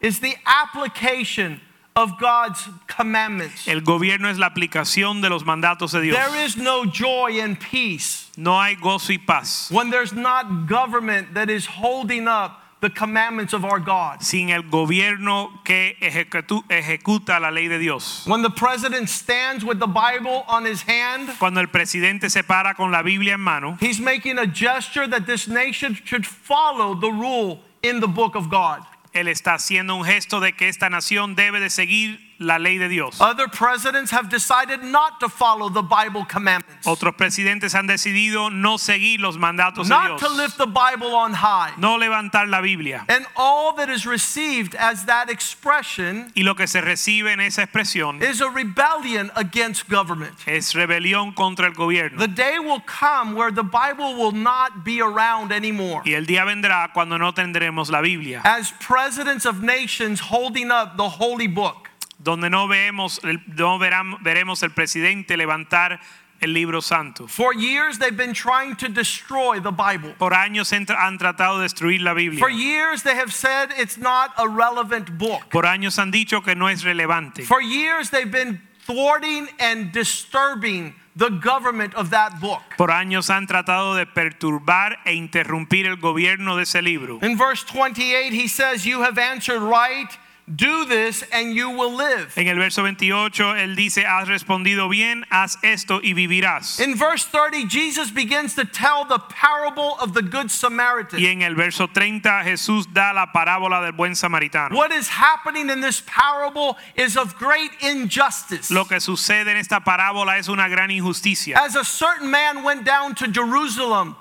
[SPEAKER 1] is the application of God's commandments.
[SPEAKER 2] El gobierno es la aplicación de los mandatos de Dios.
[SPEAKER 1] There is no joy and peace
[SPEAKER 2] No hay gozo y paz
[SPEAKER 1] when there's not government that is holding up the commandments of our God.
[SPEAKER 2] sin el gobierno que ejecuta la ley de Dios.
[SPEAKER 1] When the president stands with the Bible on his hand,
[SPEAKER 2] Cuando el presidente se para con la Biblia en mano,
[SPEAKER 1] he's making a gesture that this nation should follow the rule in the book of God.
[SPEAKER 2] él está haciendo un gesto de que esta nación debe de seguir la ley de Dios.
[SPEAKER 1] Other presidents have decided not to follow the Bible commandments,
[SPEAKER 2] Otros presidentes han decidido no seguir los mandatos de Dios.
[SPEAKER 1] not to lift the Bible on high.
[SPEAKER 2] no levantar la Biblia.
[SPEAKER 1] And all that is received as that expression
[SPEAKER 2] Y lo que se recibe en esa expresión
[SPEAKER 1] is a rebellion against government.
[SPEAKER 2] es rebelión contra el gobierno.
[SPEAKER 1] The day will come where the Bible will not be around anymore.
[SPEAKER 2] Y el día vendrá cuando no tendremos la Biblia,
[SPEAKER 1] As presidents of nations holding up the holy book.
[SPEAKER 2] Donde no vemos, no verán- veremos el presidente levantar el libro santo.
[SPEAKER 1] For years, they've been trying to destroy the Bible.
[SPEAKER 2] Por años han tratado de destruir la Biblia.
[SPEAKER 1] For years, they have said it's not a relevant book.
[SPEAKER 2] Por años han dicho que no es relevante.
[SPEAKER 1] For years, they've been thwarting and disturbing the government of that book.
[SPEAKER 2] Por años han tratado de perturbar e interrumpir el gobierno de ese libro.
[SPEAKER 1] In verse 28, he says, You have answered right. Do this and you will live.
[SPEAKER 2] En el verso 28 él dice, has respondido bien, haz esto y vivirás.
[SPEAKER 1] In verse 30, Jesus begins to tell the parable of the Good Samaritan.
[SPEAKER 2] Y en el verso 30 Jesús da la parábola del buen samaritano.
[SPEAKER 1] What is happening in this parable is of great injustice.
[SPEAKER 2] Lo que sucede en esta parábola es una gran injusticia.
[SPEAKER 1] As a certain man went down to Jerusalem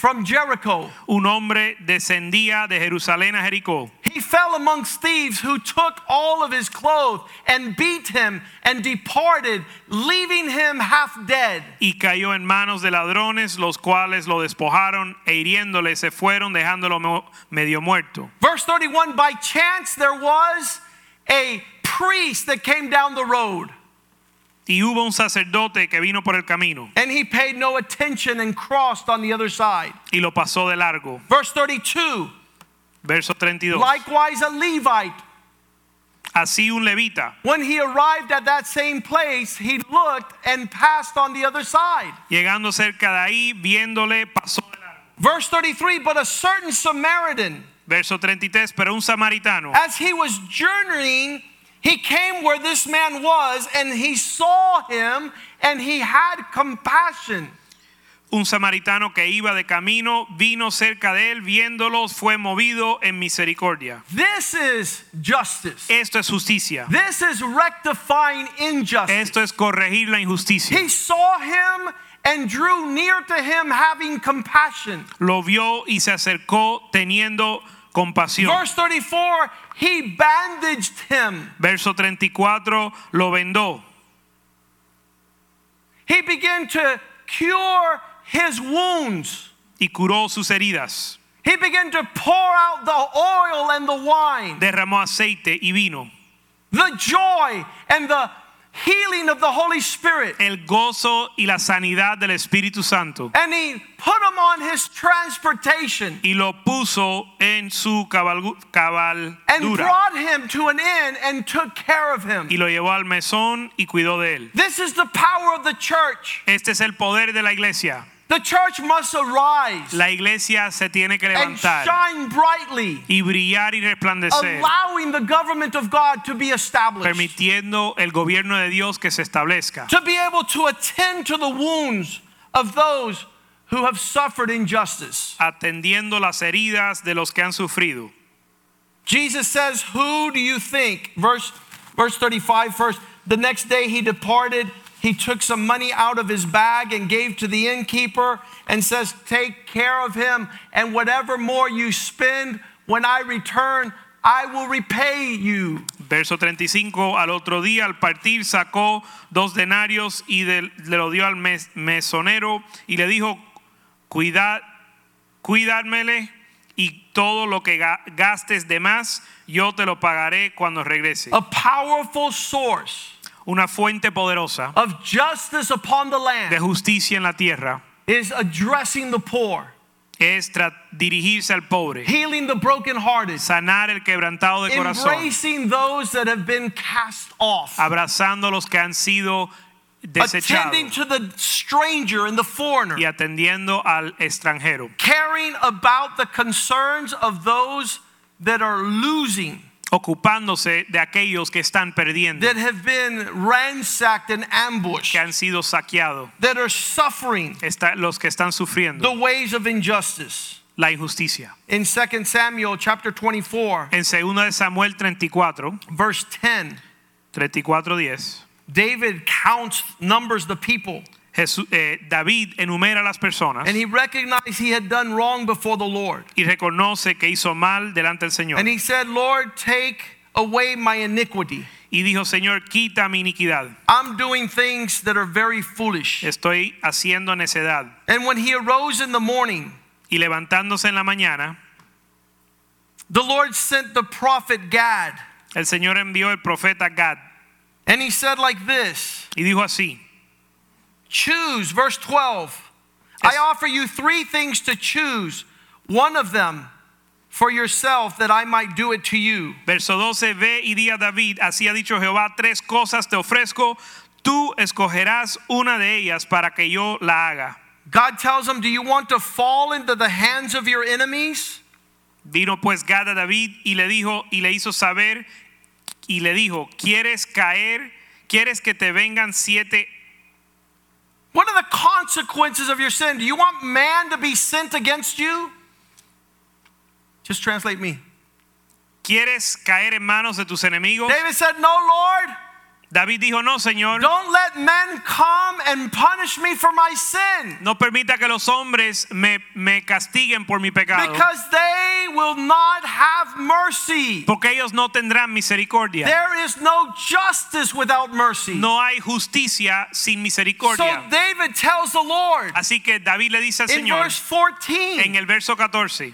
[SPEAKER 1] from Jericho,
[SPEAKER 2] Un hombre descendía de Jerusalén a Jericó
[SPEAKER 1] he fell amongst thieves who took all of his clothes and beat him and departed, leaving him half dead.
[SPEAKER 2] y cayó en manos de ladrones, los cuales lo despojaron e hiriéndole se fueron dejándolo medio muerto.
[SPEAKER 1] Verse 31 By chance there was a priest that came down the road,
[SPEAKER 2] Y hubo un sacerdote que vino por el camino
[SPEAKER 1] and he paid no attention and crossed on the other side.
[SPEAKER 2] y lo pasó de largo.
[SPEAKER 1] Verse 32
[SPEAKER 2] Verso 32.
[SPEAKER 1] Likewise, a Levite,
[SPEAKER 2] Así un levita,
[SPEAKER 1] when he arrived at that same place, he looked and passed on the other side.
[SPEAKER 2] llegando cerca de ahí, viéndole, pasó de largo.
[SPEAKER 1] Verse 33 But a certain Samaritan,
[SPEAKER 2] Verso 33. Pero un samaritano,
[SPEAKER 1] as he was journeying, he came where this man was, and he saw him, and he had compassion.
[SPEAKER 2] un samaritano que iba de camino, vino cerca de él, viéndolos, fue movido en misericordia.
[SPEAKER 1] This is justice.
[SPEAKER 2] Esto es justicia.
[SPEAKER 1] This is rectifying injustice.
[SPEAKER 2] Esto es corregir la injusticia.
[SPEAKER 1] He saw him and drew near to him, having compassion.
[SPEAKER 2] Lo vio y se acercó teniendo compasión.
[SPEAKER 1] Verse 34 He bandaged him.
[SPEAKER 2] Verso 34, lo vendó
[SPEAKER 1] He began to cure his wounds.
[SPEAKER 2] y curó sus heridas.
[SPEAKER 1] He began to pour out the oil and the wine,
[SPEAKER 2] Derramó aceite y vino.
[SPEAKER 1] the joy and the healing of the Holy Spirit.
[SPEAKER 2] El gozo y la sanidad del Espíritu Santo.
[SPEAKER 1] And he put him on his transportation
[SPEAKER 2] Y lo puso en su cabalgu-
[SPEAKER 1] and brought him to an inn and took care of him.
[SPEAKER 2] Y lo llevó al mesón y cuidó de él.
[SPEAKER 1] This is the power of the church.
[SPEAKER 2] Este es el poder de la iglesia.
[SPEAKER 1] The church must arise
[SPEAKER 2] La iglesia se tiene que
[SPEAKER 1] and
[SPEAKER 2] levantar
[SPEAKER 1] shine brightly,
[SPEAKER 2] y brillar y resplandecer,
[SPEAKER 1] allowing the government of God to be established,
[SPEAKER 2] permitiendo el gobierno de Dios que se establezca,
[SPEAKER 1] to be able to attend to the wounds of those who have suffered injustice.
[SPEAKER 2] atendiendo las heridas de los que han sufrido.
[SPEAKER 1] Jesus says, Who do you think? Verse, verse 35 first. The next day he departed. He took some money out of his bag and gave to the innkeeper and says, Take care of him, and whatever more you spend, when I return, I will repay you.
[SPEAKER 2] Verso 35, al otro día al partir sacó dos denarios y de- le lo dio al mes- mesonero y le dijo, cuidad, cuidármele y todo lo que gastes de más, yo te lo pagaré cuando regrese.
[SPEAKER 1] A powerful source
[SPEAKER 2] Una fuente poderosa
[SPEAKER 1] of justice upon the land de
[SPEAKER 2] justicia en la tierra
[SPEAKER 1] is addressing the poor,
[SPEAKER 2] es dirigirse al pobre,
[SPEAKER 1] healing the brokenhearted,
[SPEAKER 2] sanar el quebrantado de corazón,
[SPEAKER 1] embracing those that have been cast off.
[SPEAKER 2] abrazando los que han sido
[SPEAKER 1] attending to the stranger and the foreigner,
[SPEAKER 2] y atendiendo al extranjero.
[SPEAKER 1] caring about the concerns of those that are losing,
[SPEAKER 2] ocupándose de aquellos que están perdiendo,
[SPEAKER 1] that have been ransacked and ambushed,
[SPEAKER 2] que han sido saqueados,
[SPEAKER 1] that are suffering
[SPEAKER 2] está- los que están sufriendo
[SPEAKER 1] the ways of injustice.
[SPEAKER 2] la injusticia.
[SPEAKER 1] In 2 Samuel chapter 24,
[SPEAKER 2] En 2 de Samuel 34,
[SPEAKER 1] verse 10,
[SPEAKER 2] 34, 10,
[SPEAKER 1] David counts, numbers the people,
[SPEAKER 2] Jesús- eh, David enumera a las personas
[SPEAKER 1] and he recognized he had done wrong before the Lord.
[SPEAKER 2] y reconoce que hizo mal delante del Señor.
[SPEAKER 1] And he said, Lord, take away my iniquity.
[SPEAKER 2] Y dijo, Señor, quita mi iniquidad.
[SPEAKER 1] I'm doing things that are very foolish.
[SPEAKER 2] Estoy haciendo necedad.
[SPEAKER 1] And when he arose in the morning,
[SPEAKER 2] Y levantándose en la mañana,
[SPEAKER 1] the Lord sent the prophet Gad.
[SPEAKER 2] el Señor envió el profeta Gad
[SPEAKER 1] And he said, like this
[SPEAKER 2] y dijo así,
[SPEAKER 1] Choose, verse 12. I offer you three things to choose, one of them for yourself, that I might do it to you.
[SPEAKER 2] Verso 12, ve y di a David, así ha dicho Jehová, tres cosas te ofrezco, tú escogerás una de ellas para que yo la haga.
[SPEAKER 1] God tells him, Do you want to fall into the hands of your enemies?
[SPEAKER 2] Vino pues Gad a David y le dijo y le hizo saber y le dijo, ¿quieres caer? ¿Quieres que te vengan siete?
[SPEAKER 1] What are the consequences of your sin? Do you want man to be sent against you? Just translate me.
[SPEAKER 2] ¿Quieres caer en manos de tus enemigos?
[SPEAKER 1] David said, No, Lord.
[SPEAKER 2] David dijo, no, Señor,
[SPEAKER 1] Don't let men come and punish me for my sin
[SPEAKER 2] no permita que los hombres me, me castiguen por mi pecado,
[SPEAKER 1] because they will not have mercy.
[SPEAKER 2] porque ellos no tendrán misericordia.
[SPEAKER 1] There is no justice without mercy.
[SPEAKER 2] No hay justicia sin misericordia. So.
[SPEAKER 1] David tells the Lord
[SPEAKER 2] Así que David le dice al
[SPEAKER 1] in
[SPEAKER 2] Señor
[SPEAKER 1] verse 14,
[SPEAKER 2] en el verso 14,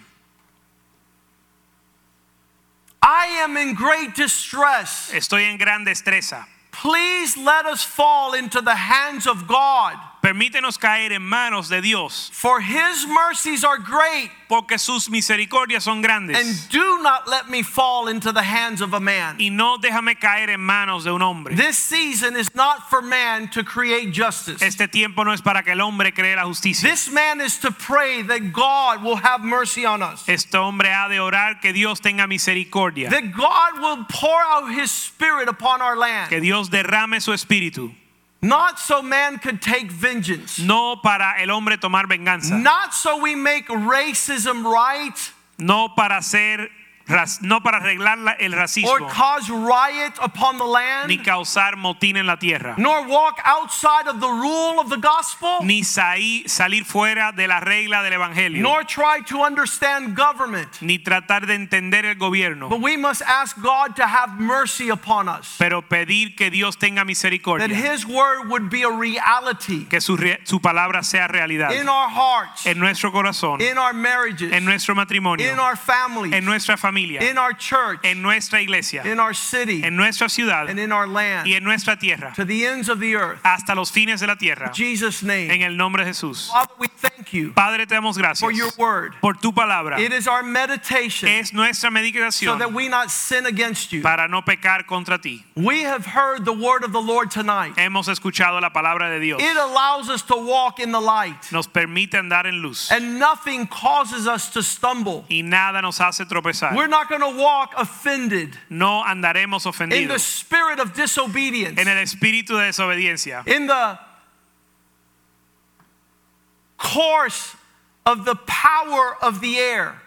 [SPEAKER 1] I am in great distress.
[SPEAKER 2] estoy en gran destreza.
[SPEAKER 1] Please let us fall into the hands of God,
[SPEAKER 2] Permítenos caer en manos de Dios,
[SPEAKER 1] for his mercies are great,
[SPEAKER 2] porque sus misericordias son
[SPEAKER 1] and do not let me fall into the hands of a man.
[SPEAKER 2] Y no déjame caer en manos de un hombre.
[SPEAKER 1] This season is not for man to create justice.
[SPEAKER 2] Este tiempo no es para que el hombre cree la justicia.
[SPEAKER 1] This man is to pray that God will have mercy on us.
[SPEAKER 2] Este hombre ha de orar que Dios tenga misericordia,
[SPEAKER 1] That God will pour out his spirit upon our land.
[SPEAKER 2] que Dios derrame su espíritu,
[SPEAKER 1] Not so man could take vengeance.
[SPEAKER 2] no para el hombre tomar venganza,
[SPEAKER 1] Not so we make racism right
[SPEAKER 2] no para hacer no para arreglar la- el
[SPEAKER 1] or cause riot upon the land ni
[SPEAKER 2] causar motín en la tierra,
[SPEAKER 1] nor walk outside of the rule of the gospel,
[SPEAKER 2] ni salir fuera de la regla del evangelio,
[SPEAKER 1] nor try to understand government.
[SPEAKER 2] ni tratar de entender el gobierno,
[SPEAKER 1] But we must ask God to have mercy upon us.
[SPEAKER 2] pero pedir que Dios tenga misericordia That
[SPEAKER 1] his word would be a reality
[SPEAKER 2] que su, su palabra sea realidad
[SPEAKER 1] in our hearts,
[SPEAKER 2] en nuestro corazón,
[SPEAKER 1] in our marriages,
[SPEAKER 2] en nuestro matrimonio,
[SPEAKER 1] in our families,
[SPEAKER 2] en nuestra familia,
[SPEAKER 1] in our church,
[SPEAKER 2] en nuestra iglesia,
[SPEAKER 1] in our city,
[SPEAKER 2] en nuestra ciudad
[SPEAKER 1] and in our land,
[SPEAKER 2] y en nuestra tierra,
[SPEAKER 1] to the ends of the earth.
[SPEAKER 2] hasta los fines de la tierra,
[SPEAKER 1] In Jesus'
[SPEAKER 2] en
[SPEAKER 1] name.
[SPEAKER 2] el nombre de Jesús.
[SPEAKER 1] Father, we thank thank you
[SPEAKER 2] Padre, te damos gracias
[SPEAKER 1] for your word.
[SPEAKER 2] por tu palabra.
[SPEAKER 1] It is our meditation
[SPEAKER 2] Es nuestra
[SPEAKER 1] so that we not sin against you.
[SPEAKER 2] para no pecar contra ti.
[SPEAKER 1] We have heard the word of the Lord tonight.
[SPEAKER 2] Hemos escuchado la palabra de Dios.
[SPEAKER 1] It allows us to walk in the light,
[SPEAKER 2] Nos permite andar en luz
[SPEAKER 1] and nothing causes us to stumble.
[SPEAKER 2] y nada nos hace tropezar.
[SPEAKER 1] We're not going to walk offended
[SPEAKER 2] No andaremos
[SPEAKER 1] in the spirit of disobedience,
[SPEAKER 2] en el espíritu de desobediencia,
[SPEAKER 1] in the course of the power of the air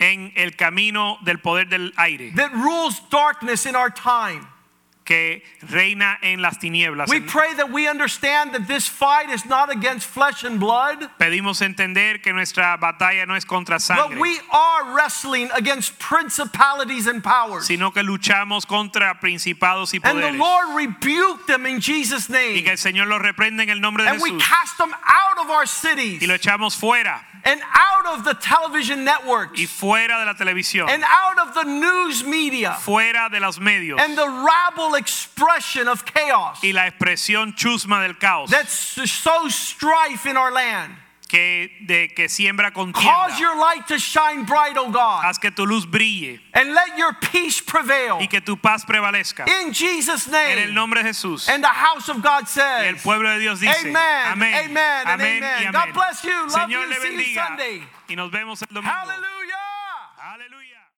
[SPEAKER 2] en el camino del poder del aire
[SPEAKER 1] that rules darkness in our time.
[SPEAKER 2] Que reina en las tinieblas.
[SPEAKER 1] We pray that we understand that this fight is not against flesh and blood,
[SPEAKER 2] Pedimos entender que nuestra batalla no es contra
[SPEAKER 1] but
[SPEAKER 2] sangre,
[SPEAKER 1] we are wrestling against principalities and powers.
[SPEAKER 2] sino que luchamos contra principados y
[SPEAKER 1] And the
[SPEAKER 2] poderes.
[SPEAKER 1] Lord rebuked them in Jesus'
[SPEAKER 2] Y que el Señor los reprenda en el nombre de
[SPEAKER 1] And we
[SPEAKER 2] Jesús
[SPEAKER 1] cast them out of our cities
[SPEAKER 2] y lo echamos fuera
[SPEAKER 1] and out of the television networks.
[SPEAKER 2] Y fuera de la televisión,
[SPEAKER 1] and out of the news media.
[SPEAKER 2] Fuera de los medios.
[SPEAKER 1] And the rabble expression of chaos.
[SPEAKER 2] Y la expresión chusma del caos.
[SPEAKER 1] That sows strife in our land.
[SPEAKER 2] Que, de, que siembra
[SPEAKER 1] Cause your light to shine bright, O God,
[SPEAKER 2] Haz que tu luz brille
[SPEAKER 1] and let your peace prevail.
[SPEAKER 2] y que tu paz prevalezca.
[SPEAKER 1] In Jesus'
[SPEAKER 2] En el
[SPEAKER 1] name.
[SPEAKER 2] nombre de Jesús.
[SPEAKER 1] And the house of God
[SPEAKER 2] Y el
[SPEAKER 1] says,
[SPEAKER 2] pueblo de Dios dice,
[SPEAKER 1] Amen,
[SPEAKER 2] amén,
[SPEAKER 1] amen,
[SPEAKER 2] amén
[SPEAKER 1] amen. God bless you. Love
[SPEAKER 2] Señor
[SPEAKER 1] you.
[SPEAKER 2] le
[SPEAKER 1] See you Sunday.
[SPEAKER 2] y nos vemos el domingo.
[SPEAKER 1] Hallelujah.
[SPEAKER 2] Aleluya.